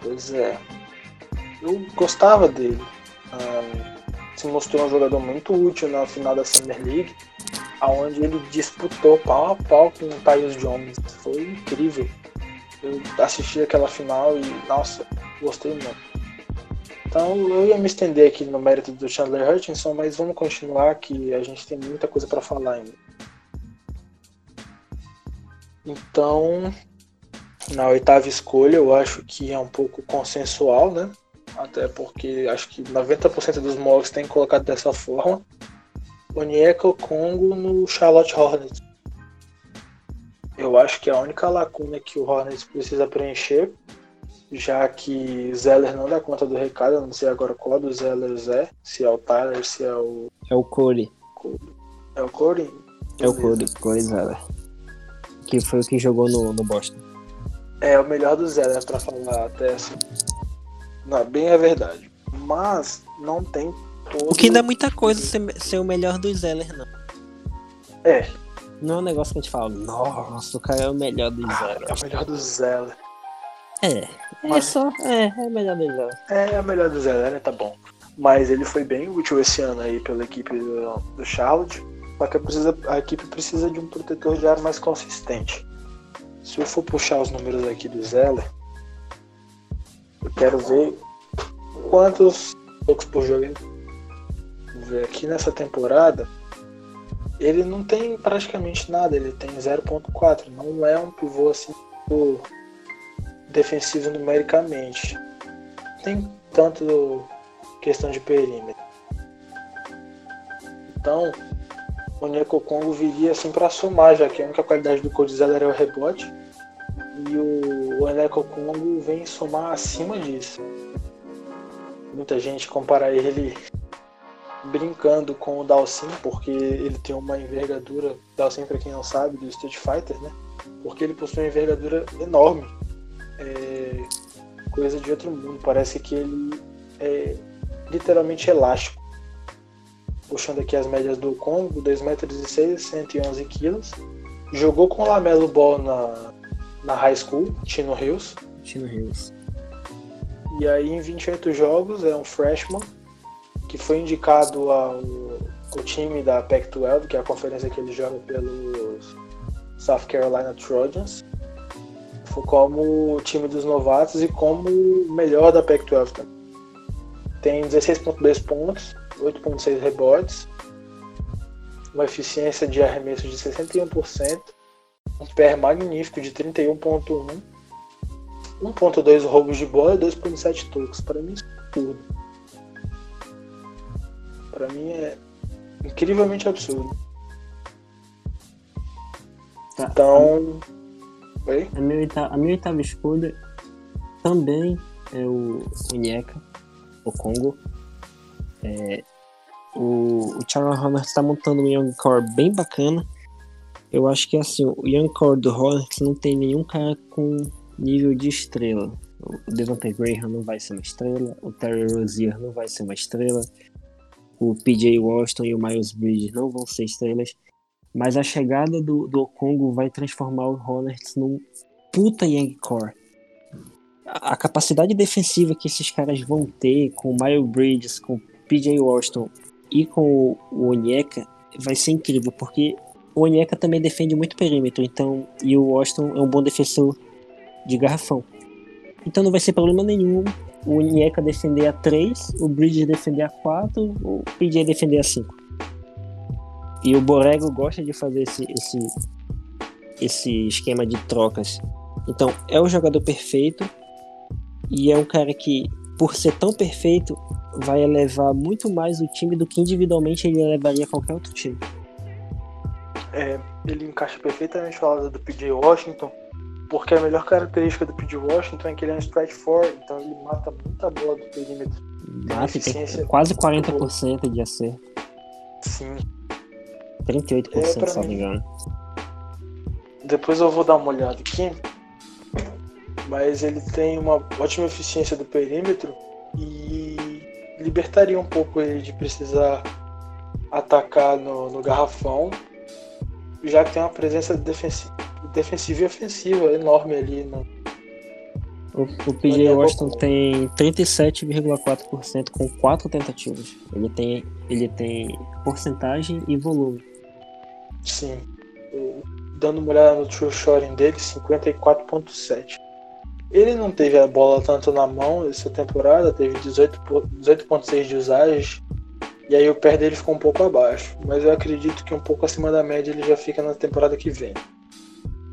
Pois é. Eu gostava dele. Ah, se mostrou um jogador muito útil na final da Summer League. aonde ele disputou pau a pau com o Tyus Jones. Foi incrível. Eu assisti aquela final e, nossa, gostei muito. Então eu ia me estender aqui no mérito do Chandler Hutchinson, mas vamos continuar que a gente tem muita coisa para falar ainda. Então, na oitava escolha, eu acho que é um pouco consensual, né? Até porque acho que 90% dos mocks têm colocado dessa forma. Onyeka Congo no Charlotte Hornets. Eu acho que é a única lacuna que o Hornets precisa preencher já que Zeller não dá conta do recado, eu não sei agora qual dos Zellers é, se é o Tyler, se é o. É o Corey. É o Corey? É o Corey, Corey Zeller. Que foi o que jogou no, no Boston. É o melhor do Zeller, pra falar até assim. Não, bem é verdade. Mas não tem todo... O que ainda é muita coisa ser, ser o melhor do Zeller, não. É. Não é um negócio que a gente fala, nossa, o cara é o melhor do Zeller. Ah, é o melhor do Zeller. É, é só. É, é melhor do Zé. É, é melhor do Zé, né? Tá bom. Mas ele foi bem útil esse ano aí pela equipe do, do Charlotte. Só que precisa, a equipe precisa de um protetor de ar mais consistente. Se eu for puxar os números aqui do Zeller, eu quero ver quantos poucos por jogo ele. Ver aqui nessa temporada. Ele não tem praticamente nada, ele tem 0.4. Não é um pivô assim defensivo numericamente. Tem tanto questão de perímetro. Então, o Neko Congo viria assim para somar, já que a única qualidade do Codizela era o rebote. E o Neko Congo vem somar acima disso. Muita gente compara ele brincando com o Dalsin, porque ele tem uma envergadura, Dalsin para quem não sabe, do Street Fighter, né? Porque ele possui uma envergadura enorme é coisa de outro mundo. Parece que ele é literalmente elástico. Puxando aqui as médias do Congo, 2 metros e 6, 111 quilos. Jogou com o Lamelo Ball na, na high school, Tino Hills. Tino Hills. E aí em 28 jogos é um freshman que foi indicado ao, ao time da Pac-12, que é a conferência que ele joga pelos South Carolina Trojans como time dos novatos e como melhor da Pac-12. Tem 16.2 pontos, 8.6 rebotes, uma eficiência de arremesso de 61%, um PR magnífico de 31.1, 1.2 roubos de bola e 2.7 toques. Para mim isso é tudo. Para mim é incrivelmente absurdo. Tá. Então, Oi? A minha, oitava, a minha oitava escolha também é o Onyeka, o Congo. É, o, o Charles Hornets está montando um Young Core bem bacana. Eu acho que assim, o do Hornets não tem nenhum cara com nível de estrela. O Devontae Graham não vai ser uma estrela, o Terry Rozier não vai ser uma estrela, o PJ Washington e o Miles Bridges não vão ser estrelas. Mas a chegada do, do Congo vai transformar o Hornets num puta Young Core. A, capacidade defensiva que esses caras vão ter com o Miles Bridges, com o PJ Washington e com o Onyeka vai ser incrível, porque o Onyeka também defende muito perímetro, então e o Washington é um bom defensor de garrafão. Então não vai ser problema nenhum o Onyeka defender a 3, o Bridges defender a 4, o PJ defender a 5. E o Borrego gosta de fazer esse, esse, esse esquema de trocas. Então, é o jogador perfeito e é um cara que, por ser tão perfeito, vai elevar muito mais o time do que individualmente ele elevaria qualquer outro time. É, ele encaixa perfeitamente ao lado do PJ Washington, porque a melhor característica do PJ Washington é que ele é um stretch four, então ele mata muita bola do perímetro. Mata, tem, tem quase 40% de acerto. Sim, 38%, é, se não me engano. Depois eu vou dar uma olhada aqui. Mas ele tem uma ótima eficiência do perímetro e libertaria um pouco ele de precisar atacar no, no garrafão, já que tem uma presença defensiva, defensiva e ofensiva enorme ali no, o, o PJ Washington tem 37,4% com 4 tentativas. Ele tem, ele tem porcentagem e volume. Sim. Dando uma olhada no true shooting dele, 54.7. Ele não teve a bola tanto na mão essa temporada, teve 18.6 18 de usagem, e aí o pé dele ficou um pouco abaixo. Mas eu acredito que um pouco acima da média ele já fica na temporada que vem.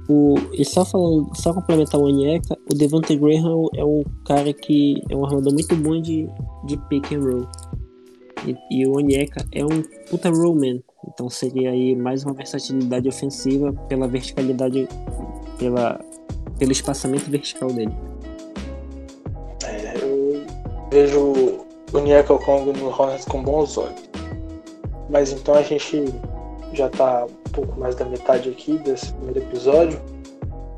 O, e só falando, só complementar o Onyeka, o Devante Graham é um cara que é um armador muito bom de, de pick and roll. E, e o Onyeka é um puta rollman. Então seria aí mais uma versatilidade ofensiva pela verticalidade, pela, pelo espaçamento vertical dele. É, eu vejo o Congo no Hornets com bons olhos. Mas então a gente já está um pouco mais da metade aqui desse primeiro episódio.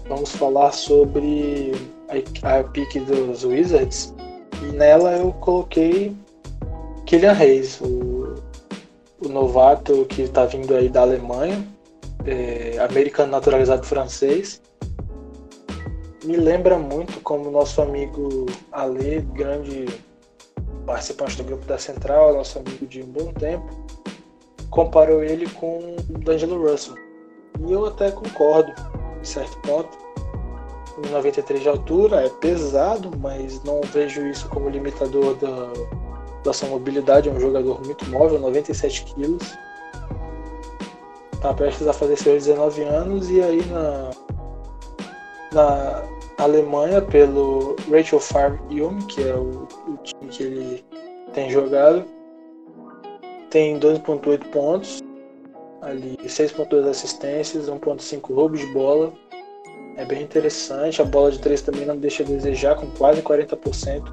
Vamos falar sobre a, a pick dos Wizards. E nela eu coloquei Kylian Reis, o, o novato que está vindo aí da Alemanha, é, americano naturalizado francês. Me lembra muito como nosso amigo Ale, grande participante do grupo da Central, nosso amigo de um bom tempo, comparou ele com o D'Angelo Russell. E eu até concordo, em certo ponto. 93 de altura é pesado, mas não vejo isso como limitador da, da sua mobilidade. É um jogador muito móvel, 97 quilos. Está prestes a fazer seus 19 anos e aí na, na Alemanha pelo Rachel Farm Yumi, que é o, o time que ele tem jogado, tem 2.8 pontos, ali 6.2 assistências, 1.5 roubos de bola. É bem interessante. A bola de 3 também não deixa a desejar, com quase 40%.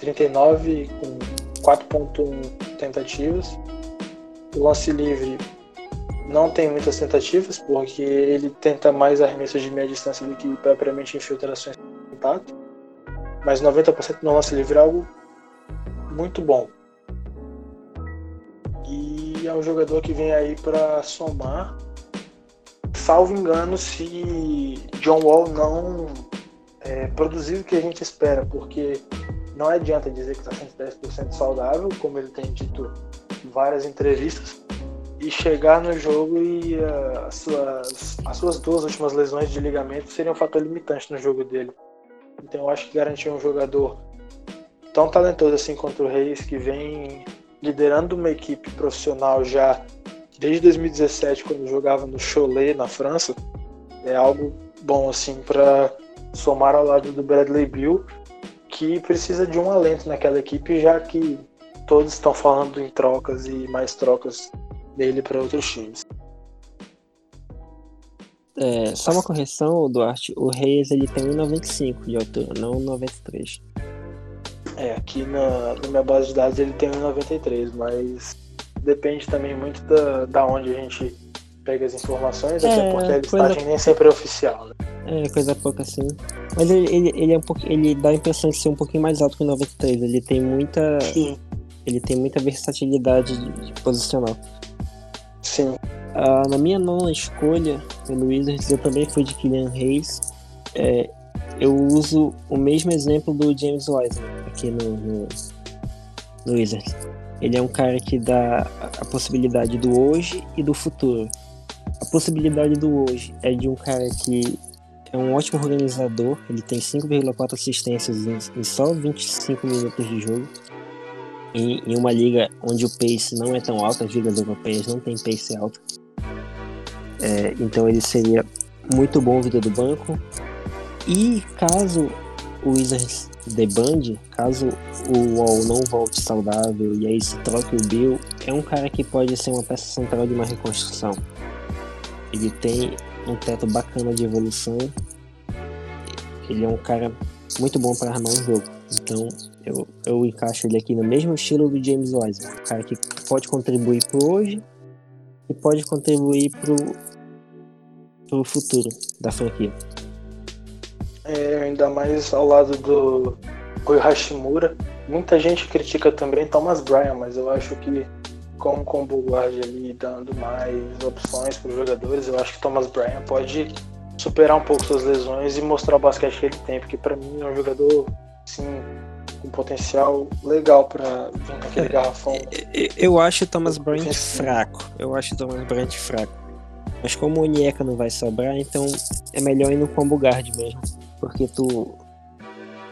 39 com 4.1 tentativas. O lance livre não tem muitas tentativas, porque ele tenta mais arremessos de meia distância do que propriamente infiltrações de contato. Mas 90% no lance livre é algo muito bom é um jogador que vem aí para somar. Salvo engano, se John Wall não é, produzir o que a gente espera, porque não adianta dizer que está 110% saudável, como ele tem dito em várias entrevistas, e chegar no jogo e uh, as, suas, as suas duas últimas lesões de ligamento seriam um fator limitante no jogo dele. Então eu acho que garantir um jogador tão talentoso assim contra o Reis, que vem liderando uma equipe profissional já desde 2017, quando jogava no Cholet, na França, é algo bom assim para somar ao lado do Bradley Bill, que precisa de um alento naquela equipe, já que todos estão falando em trocas e mais trocas dele para outros times. É, só uma correção, Duarte. O Reis ele tem 1,95 de altura, não 1,93. É, aqui na, na minha base de dados ele tem 1,93, mas depende também muito da, da onde a gente pega as informações, é, até porque a listagem coisa... nem sempre é oficial, né? É, coisa pouca assim. Mas ele, ele, ele, é um pouco, ele dá a impressão de ser um pouquinho mais alto que o 93. Ele tem muita. Sim. Ele tem muita versatilidade de, de posicional. Sim. Ah, na minha nona escolha pelo Wizards, eu também fui de Kylian Reis. É, eu uso o mesmo exemplo do James Wiseman aqui no, no, no Wizards. Ele é um cara que dá a possibilidade do hoje e do futuro. A possibilidade do hoje é de um cara que é um ótimo organizador, ele tem 5,4 assistências em, em, só 25 minutos de jogo. Em, em, uma liga onde o pace não é tão alto, as ligas europeias não tem pace alto. É, então ele seria muito bom vida do banco. E caso o Wizards debande, caso o Wall não volte saudável e aí se troque o Bill, é um cara que pode ser uma peça central de uma reconstrução. Ele tem um teto bacana de evolução. Ele é um cara muito bom para armar um jogo. Então eu, eu encaixo ele aqui no mesmo estilo do James Wiseman. Um cara que pode contribuir para hoje e pode contribuir para o futuro da franquia é, ainda mais ao lado do Rui Hashimura. Muita gente critica também Thomas Bryan, mas eu acho que com o combo guard ali dando mais opções para os jogadores, eu acho que Thomas Bryan pode superar um pouco suas lesões e mostrar o basquete que ele tem, porque para mim é um jogador sim com potencial legal para vir naquele é, garrafão. Eu acho o Thomas Bryan fraco. Eu acho o Thomas Bryan fraco. Mas como o Onyeka não vai sobrar, então é melhor ir no combo guard mesmo. Porque tu,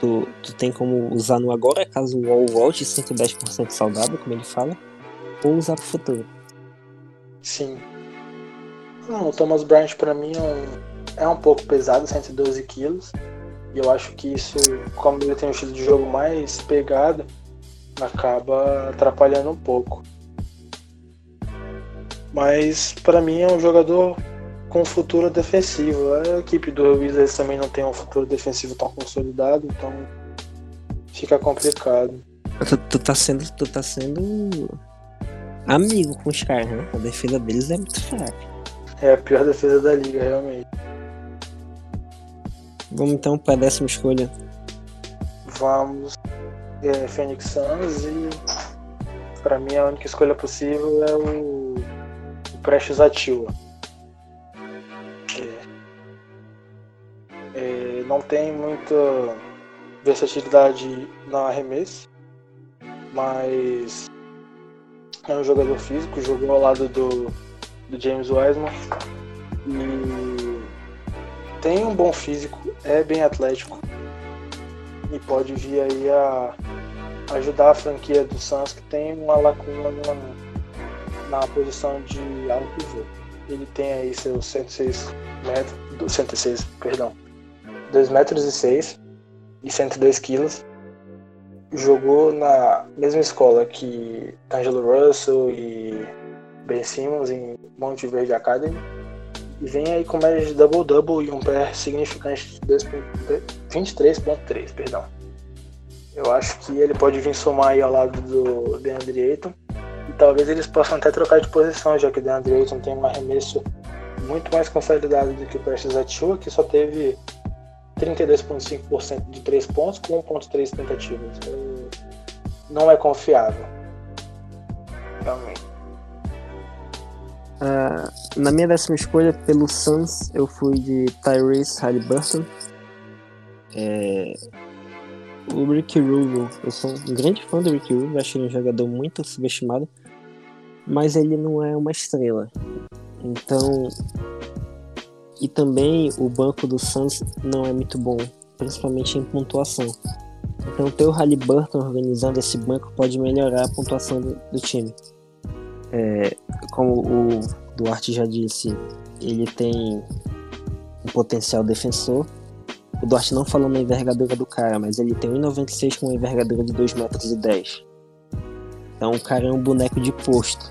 tu, tu tem como usar no agora, caso o wall volte 110% saudável, como ele fala, ou usar pro futuro. Sim. Não, o Thomas Bryant pra mim é um, é um pouco pesado, 112 quilos. E eu acho que isso, como ele tem um estilo de jogo mais pegado, acaba atrapalhando um pouco. Mas para mim é um jogador com futuro defensivo. A equipe do Wizards também não tem um futuro defensivo tão consolidado, então fica complicado. Tu, tu tá sendo, tu tá sendo amigo com os caras, né? A defesa deles é muito fraca. É a pior defesa da liga, realmente. Vamos então para a décima escolha. Vamos. É, Phoenix Suns e para mim a única escolha possível é o, o Prestes Atila. É, é, não tem muita versatilidade na arremesso, mas é um jogador físico, jogou ao lado do, do James Wiseman e tem um bom físico, é bem atlético e pode vir aí a ajudar a franquia do Suns que tem uma lacuna na, na posição de alto pivô. Ele tem aí seus 106 metros, 106, perdão, 2 metros e 6 e 102 quilos. Jogou na mesma escola que Angelo Russell e Ben Simmons em Monte Verde Academy vem aí com média de double-double e um pé significante de 23.3, perdão. Eu acho que ele pode vir somar aí ao lado do DeAndre Ayton. E talvez eles possam até trocar de posição, já que o DeAndre Ayton tem um arremesso muito mais consolidado do que o Prestes Atua, que só teve 32,5% de 3 pontos com 1,3 tentativas. Não é confiável. Realmente. Uh, na minha décima escolha, pelo Suns, eu fui de Tyrese Halliburton. É... O Ricky Rubio, eu sou um grande fã do Ricky Rubio, acho ele um jogador muito subestimado, mas ele não é uma estrela. Então, e também o banco do Suns não é muito bom, principalmente em pontuação. Então, ter o Halliburton organizando esse banco pode melhorar a pontuação do, do time. É, como o Duarte já disse, ele tem um potencial defensor. O Duarte não falou na envergadura do cara, mas ele tem 1,96 com uma envergadura de 2,10 metros. Então o cara é um boneco de posto.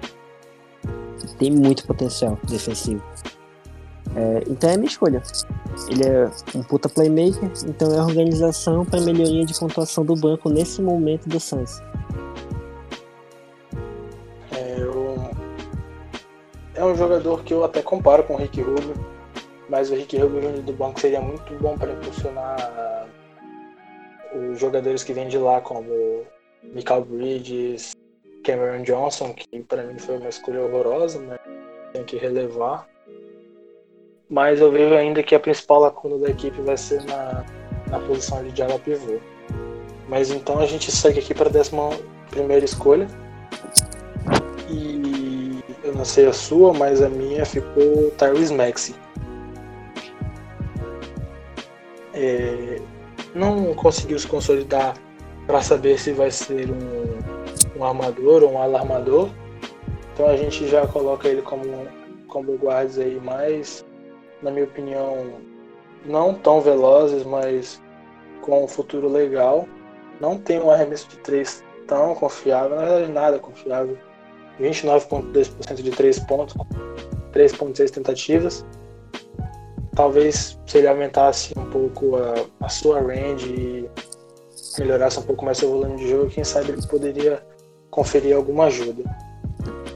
Tem muito potencial defensivo. É, então é a minha escolha. Ele é um puta playmaker, então é a organização para melhoria de pontuação do banco nesse momento do Suns. Um jogador que eu até comparo com o Rick Rubio, mas o Rick Rubio vindo do banco seria muito bom para impulsionar os jogadores que vêm de lá, como Michael Bridges, Cameron Johnson, que para mim foi uma escolha horrorosa, mas tem que relevar. Mas eu vejo ainda que a principal lacuna da equipe vai ser na, na posição de ala pivô. Mas então a gente segue aqui para a décima primeira escolha. E não sei a sua, mas a minha ficou Tyrese Maxey. É, não conseguiu se consolidar para saber se vai ser um, um armador ou um alarmador. Então a gente já coloca ele como, como guardas aí mais, na minha opinião, não tão velozes, mas com um futuro legal. Não tem um arremesso de três tão confiável, na verdade nada confiável 29,2% de 3 pontos, 3,6 tentativas. Talvez se ele aumentasse um pouco a, a sua range e melhorasse um pouco mais seu volume de jogo, quem sabe ele poderia conferir alguma ajuda.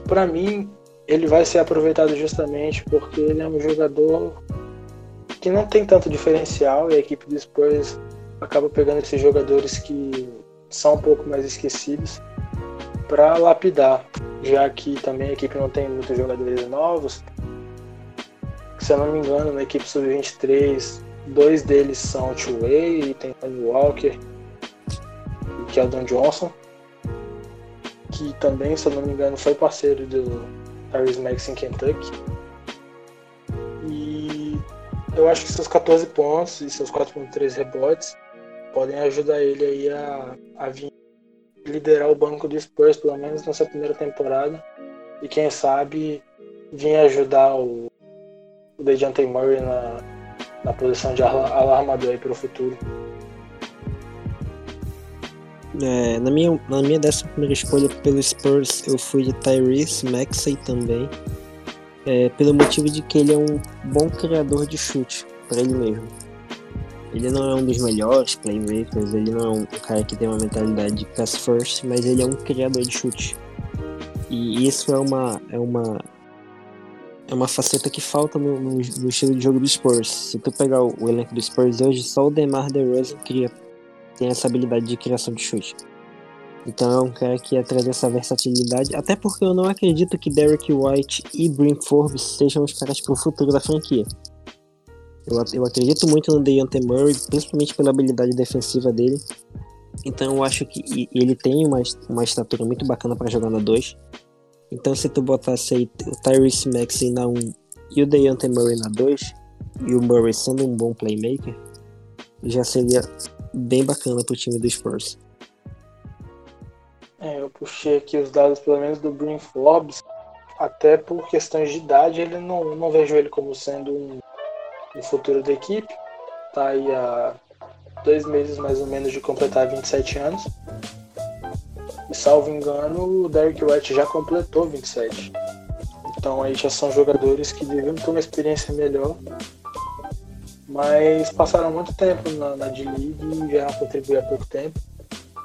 Para mim, ele vai ser aproveitado justamente porque ele é um jogador que não tem tanto diferencial e a equipe Spurs acaba pegando esses jogadores que são um pouco mais esquecidos para lapidar já que também a equipe não tem muitos jogadores novos. Se eu não me engano, na equipe sub-23, dois deles são two-way e tem Tony Walker e Keldon Johnson, que também, se eu não me engano, foi parceiro do Tyrese Max em Kentucky. eu acho que seus 14 pontos e seus 4.3 rebotes podem ajudar ele aí a, a vir liderar o banco do Spurs, pelo menos nessa primeira temporada. E quem sabe vir ajudar o, o DeJounte Murray na, na posição de alarmador para o futuro. É, na, minha, na minha décima primeira escolha pelo Spurs, eu fui de Tyrese Maxey também. É, pelo motivo de que ele é um bom criador de chute para ele mesmo. Ele não é um dos melhores playmakers, ele não é um cara que tem uma mentalidade de pass first, mas ele é um criador de chute. E isso é uma é uma é uma faceta que falta no, no, no estilo de jogo do Spurs. Se tu pegar o, o, elenco do Spurs hoje, só o DeMar DeRozan cria tem essa habilidade de criação de chute. Então é um cara que ia trazer essa versatilidade, até porque eu não acredito que Derek White e Brim Forbes sejam os caras para o futuro da franquia. Eu, eu acredito muito no Deontay Murray, principalmente pela habilidade defensiva dele. Então eu acho que ele tem uma, uma estatura muito bacana para jogar na 2. Então se tu botasse aí o Tyrese Maxey na 1 um, e o Deontay Murray na 2, e o Murray sendo um bom playmaker, já seria bem bacana pro time do Spurs. É, eu puxei aqui os dados pelo menos do Brim Forbes, até por questões de idade, ele não, não vejo ele como sendo um no futuro da equipe. Tá aí há dois meses mais ou menos de completar 27 anos. E salvo engano, o Derek White já completou 27. Então aí já são jogadores que deviam ter uma experiência melhor. Mas passaram muito tempo na, na D-League e vieram contribuir há pouco tempo.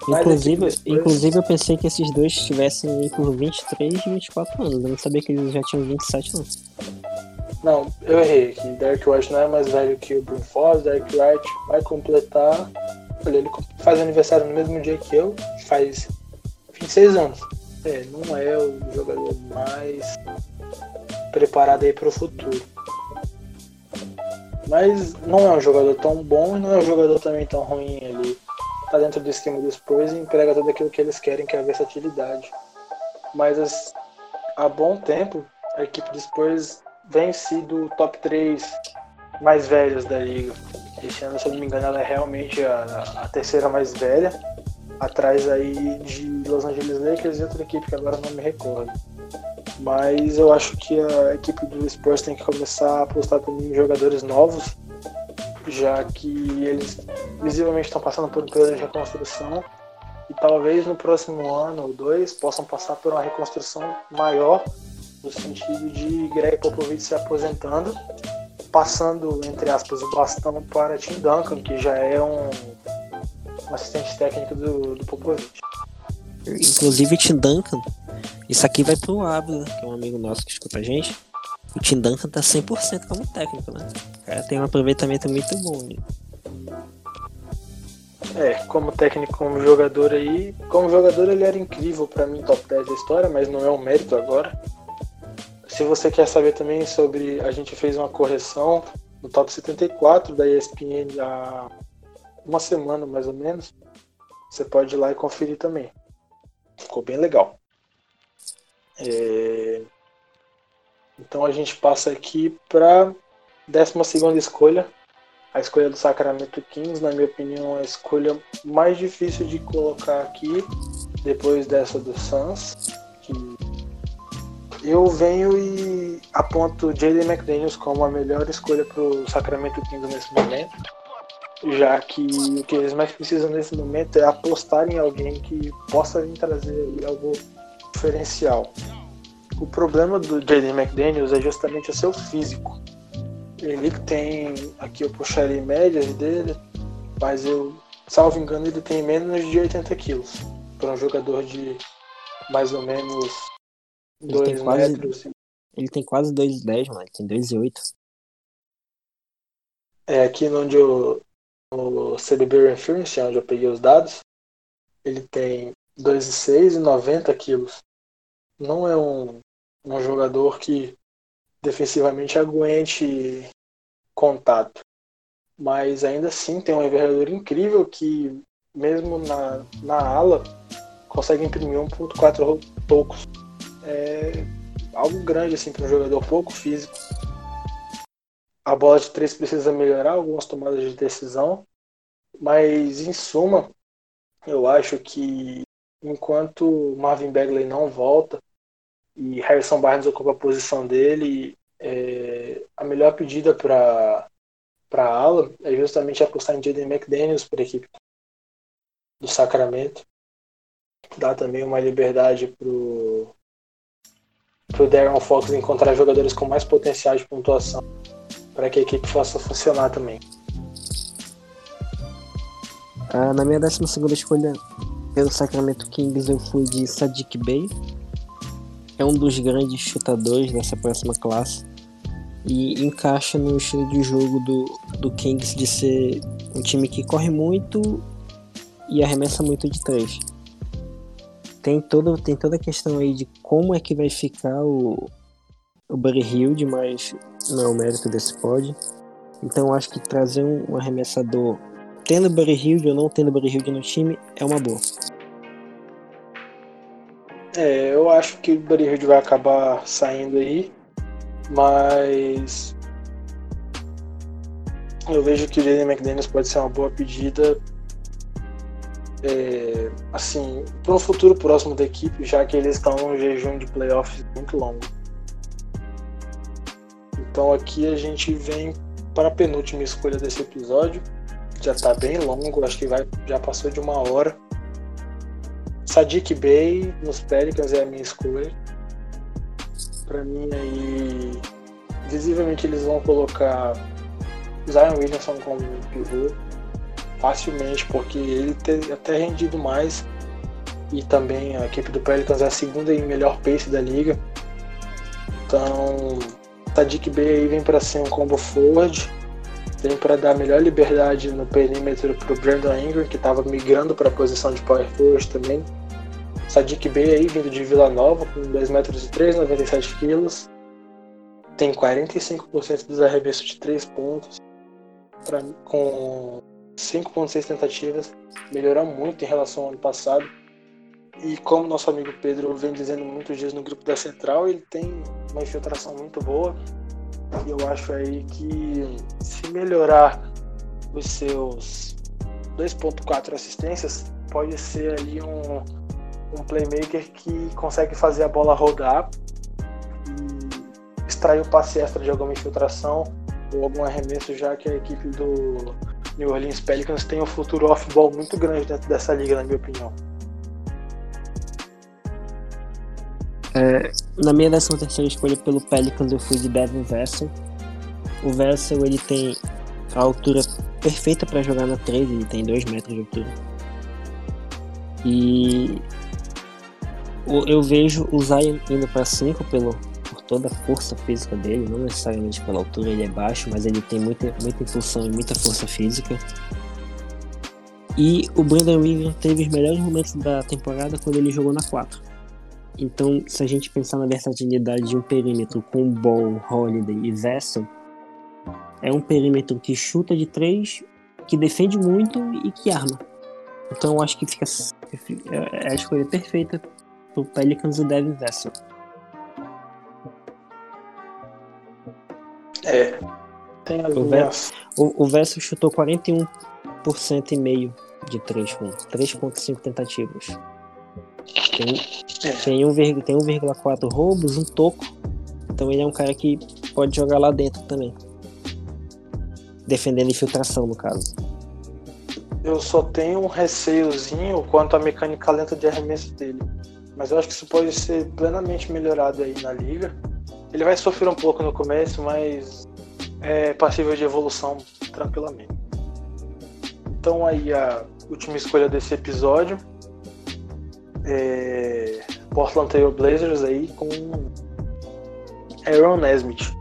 Inclusive, depois... inclusive eu pensei que esses dois estivessem por 23 e 24 anos. Eu não sabia que eles já tinham 27 anos. Não, eu errei. Derek White não é mais velho que o Bruno Foz. Derek White vai completar. Olha, ele faz aniversário no mesmo dia que eu, faz 26 anos. É, não é o jogador mais preparado aí para o futuro. Mas não é um jogador tão bom e não é um jogador também tão ruim. Ele tá dentro do esquema dos Spurs e emprega tudo aquilo que eles querem, que é a versatilidade. Mas há bom tempo, a equipe dos Spurs vem sido top 3 mais velhos da liga. Esse ano, se eu não me engano, ela é realmente a, a terceira mais velha, atrás aí de Los Angeles Lakers e outra equipe que agora não me recordo. Mas eu acho que a equipe do Spurs tem que começar a apostar também em jogadores novos, já que eles visivelmente estão passando por um período de reconstrução e talvez no próximo ano ou dois possam passar por uma reconstrução maior no sentido de Greg Popovich se aposentando, passando, entre aspas, o bastão para Tim Duncan, que já é um, um assistente técnico do, do Popovich. Inclusive, Tim Duncan, isso aqui vai pro Ávila, que é um amigo nosso que escuta a gente. O Tim Duncan tá 100% como técnico, né? O cara tem um aproveitamento muito bom. Né? É, como técnico, como jogador aí. Como jogador ele era incrível para mim, top 10 da história, mas não é um mérito agora. Se você quer saber também sobre. A gente fez uma correção no top 74 da ESPN há uma semana mais ou menos. Você pode ir lá e conferir também. Ficou bem legal. É... Então a gente passa aqui para 12 escolha. A escolha do Sacramento Kings, na minha opinião, é a escolha mais difícil de colocar aqui, depois dessa do Suns, eu venho e aponto Jaden McDaniels como a melhor escolha para o Sacramento Kings nesse momento, já que o que eles mais precisam nesse momento é apostar em alguém que possa vir trazer algo diferencial. O problema do Jaden McDaniels é justamente o seu físico. Ele tem, aqui eu puxarei médias dele, mas eu, salvo engano, ele tem menos de 80 quilos para um jogador de mais ou menos ele dois tem quase, metros. Ele tem quase 2,10, mano. Ele tem 2,8. É, aqui onde eu. No CDB Reference, onde eu peguei os dados, ele tem 2,6 e 90 quilos. Não é um, um jogador que defensivamente aguente contato. Mas ainda assim tem uma envergadura incrível que, mesmo na, na ala, consegue imprimir 1.4 poucos é algo grande assim para um jogador pouco físico. a bola de três precisa melhorar, algumas tomadas de decisão, mas em suma, eu acho que enquanto Marvin Bagley não volta e Harrison Barnes ocupa a posição dele, é, a melhor pedida para para ala é justamente apostar em Jaden McDaniels para a equipe do Sacramento. Dá também uma liberdade pro pro Darren Fox encontrar jogadores com mais potencial de pontuação para que a equipe possa funcionar também. Ah, na minha 12 escolha pelo Sacramento Kings eu fui de Sadiq Bey. É um dos grandes chutadores dessa próxima classe e encaixa no estilo de jogo do, do Kings de ser um time que corre muito e arremessa muito de três. Tem, todo, tem toda a questão aí de como é que vai ficar o, o Buddy Hilde, mas não é o mérito desse pod. Então acho que trazer um, um arremessador tendo Buddy Hilde ou não tendo Buddy Hilde no time é uma boa. É, eu acho que o Buddy Hilde vai acabar saindo aí, mas eu vejo que o Jaden McDaniels pode ser uma boa pedida é, assim, para um futuro próximo da equipe, já que eles estão num jejum de playoffs muito longo. Então aqui a gente vem para a penúltima escolha desse episódio. Já está bem longo, acho que vai, já passou de uma hora. Sadiq Bey nos Pelicans é a minha escolha. Para mim aí, visivelmente eles vão colocar Zion Williamson como pivô facilmente, porque ele tem até rendido mais e também a equipe do Pelicans é a segunda em melhor pace da liga. Então, Tadiq B aí vem para ser um combo forward, vem para dar melhor liberdade no perímetro para o Brandon Ingram, que estava migrando para a posição de power forward também. Sadiq B aí vindo de Vila Nova com 2 metros e 3, 97 quilos. Tem 45% dos arremessos de 3 pontos, pra, com 5.6 tentativas, melhorou muito em relação ao ano passado. E como nosso amigo Pedro vem dizendo muitos dias no grupo da Central, ele tem uma infiltração muito boa. E eu acho aí que se melhorar os seus 2.4 assistências, pode ser ali um, um playmaker que consegue fazer a bola rodar e extrair o passe extra de alguma infiltração ou algum arremesso, já que a equipe do New Orleans Pelicans tem um futuro off-ball muito grande dentro dessa liga, na minha opinião. É, na minha 13 terceira escolha pelo Pelicans eu fui de Devin Vessel. O Vessel ele tem a altura perfeita para jogar na 3, ele tem 2 metros de altura. E eu vejo o Zion indo para 5 pelo toda a força física dele, não necessariamente pela altura, ele é baixo, mas ele tem muita, muita impulsão e muita força física. E o Brandon Ingram teve os melhores momentos da temporada quando ele jogou na 4. Então, se a gente pensar na versatilidade de um perímetro com Ball, Holiday e Vessel, é um perímetro que chuta de 3, que defende muito e que arma. Então, eu acho que fica é a escolha perfeita pro Pelicans e Devin Vessel. É. Tem as o, minhas... o, o Verso chutou 41% e meio de 3 com 3.5 tentativas. Tem, é. tem 1,4 roubos, um toco. Então ele é um cara que pode jogar lá dentro também. Defendendo infiltração, no caso. Eu só tenho um receiozinho quanto à mecânica lenta de arremesso dele. Mas eu acho que isso pode ser plenamente melhorado aí na liga. Ele vai sofrer um pouco no começo, mas é passível de evolução tranquilamente. Então aí a última escolha desse episódio é Portland Trail Blazers aí com Aaron Nesmith.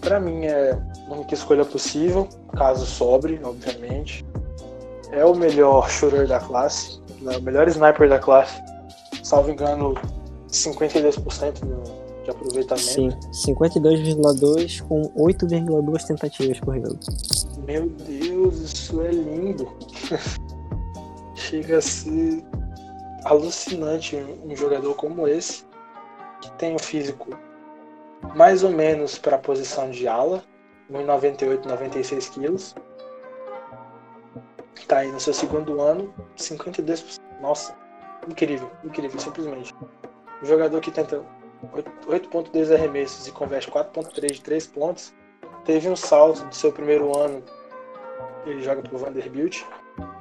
Para mim é a única escolha possível, caso sobre, obviamente. É o melhor shooter da classe, né? o melhor sniper da classe. Salvo engano, 52% no, de aproveitamento. Sim, 52,2 com 8,2 tentativas por jogo. Meu Deus, isso é lindo. [LAUGHS] Chega a ser alucinante um jogador como esse, que tem o físico mais ou menos para a posição de ala, 1,98, 96 quilos. Tá aí no seu segundo ano, 52%. Nossa, incrível, incrível, simplesmente. Um jogador que tenta 8.2 arremessos e converte 4.3 de 3 pontos, teve um salto do seu primeiro ano, ele joga para o Vanderbilt,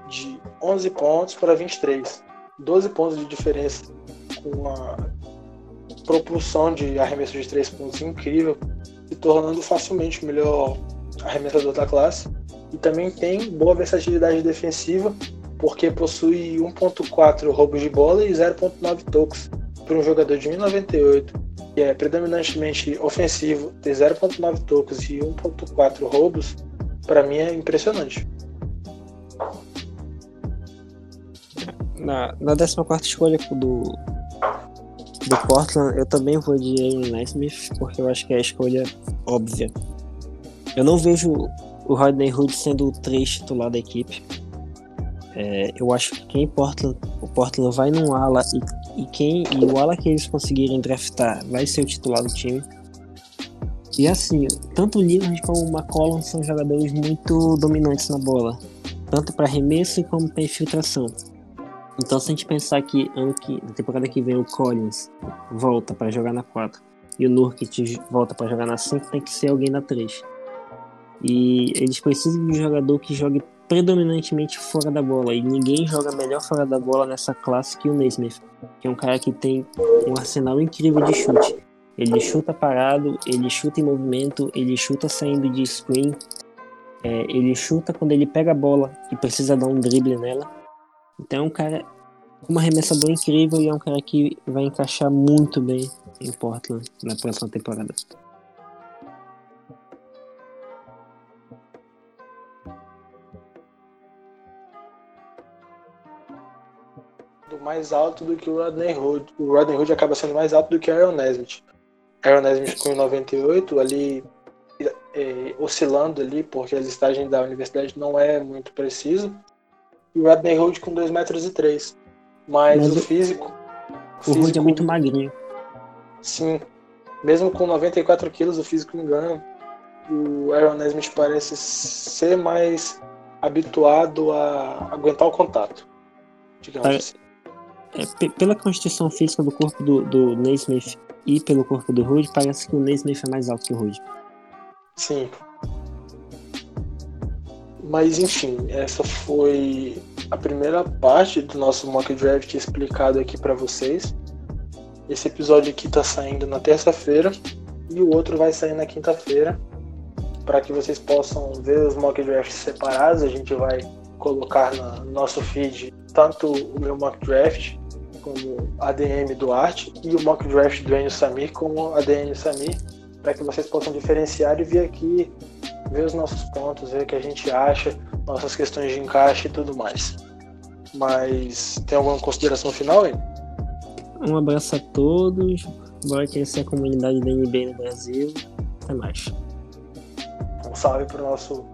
de 11 pontos para 23. 12 pontos de diferença com uma propulsão de arremesso de 3 pontos incrível, se tornando facilmente o melhor arremessador da classe. E também tem boa versatilidade defensiva, porque possui 1.4 roubos de bola e 0.9 tocos. Para um jogador de 1,98, que é predominantemente ofensivo, ter 0.9 tocos e 1.4 roubos, para mim é impressionante. Na, na 14 escolha do, do Portland, eu também vou de Aaron Naismith, porque eu acho que é a escolha óbvia. Eu não vejo o Rodney Hood sendo o 3 titular da equipe. É, eu acho que quem Portland, o Portland vai num ala e, e, quem e o ala que eles conseguirem draftar vai ser o titular do time. E assim, tanto o Lillard como o McCollum são jogadores muito dominantes na bola, tanto para arremesso como para infiltração. Então, se a gente pensar que ano que na temporada que vem o Collins volta para jogar na 4 e o Nurkic volta para jogar na 5, tem que ser alguém na 3. E eles precisam de um jogador que jogue predominantemente fora da bola. E ninguém joga melhor fora da bola nessa classe que o Naismith, que é um cara que tem um arsenal incrível de chute. Ele chuta parado, ele chuta em movimento, ele chuta saindo de screen, é, ele chuta quando ele pega a bola e precisa dar um drible nela. Então é um cara com uma arremessador incrível e é um cara que vai encaixar muito bem em Portland na próxima temporada. Mais alto do que o Rodney Hood. O Rodney Hood acaba sendo mais alto do que o Aaron Nesmith. Aaron Nesmith com 98, ali é, oscilando ali, porque a listagem da universidade não é muito precisa. E o Rodney Hood com 2 metros e 3. Mas, Mas o, físico... O Hood é muito magrinho. Sim. Mesmo com 94 quilos, o físico engana. O Aaron Nesmith parece ser mais habituado a aguentar o contato. Digamos assim é, pela constituição física do corpo do, do Naismith e pelo corpo do Rude, parece que o Naismith é mais alto que o Rude. Sim. Mas enfim, essa foi a primeira parte do nosso mock draft explicado aqui para vocês. Esse episódio aqui tá saindo na terça-feira e o outro vai sair na quinta-feira para que vocês possam ver os mock drafts separados. A gente vai colocar no nosso feed tanto o meu mock draft como ADM Duarte e o mock draft do Enio Samir como ADM Samir, para que vocês possam diferenciar e vir aqui ver os nossos pontos, ver o que a gente acha, nossas questões de encaixe e tudo mais. Mas tem alguma consideração final, hein? Um abraço a todos. Bora crescer a comunidade da NBA no Brasil. Até mais. Um salve para o nosso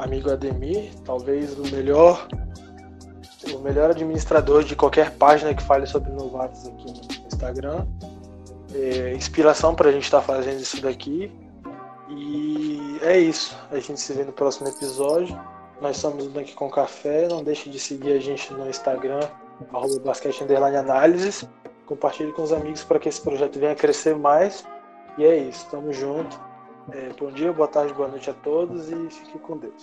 amigo Ademir, talvez o melhor o melhor administrador de qualquer página que fale sobre novatos aqui no Instagram. É, inspiração para a gente estar tá fazendo isso daqui. E é isso. A gente se vê no próximo episódio. Nós somos o Dunk com Café. Não deixe de seguir a gente no Instagram, arroba basquete análises. Compartilhe com os amigos para que esse projeto venha crescer mais. E é isso. Tamo junto. É, bom dia, boa tarde, boa noite a todos e fique com Deus.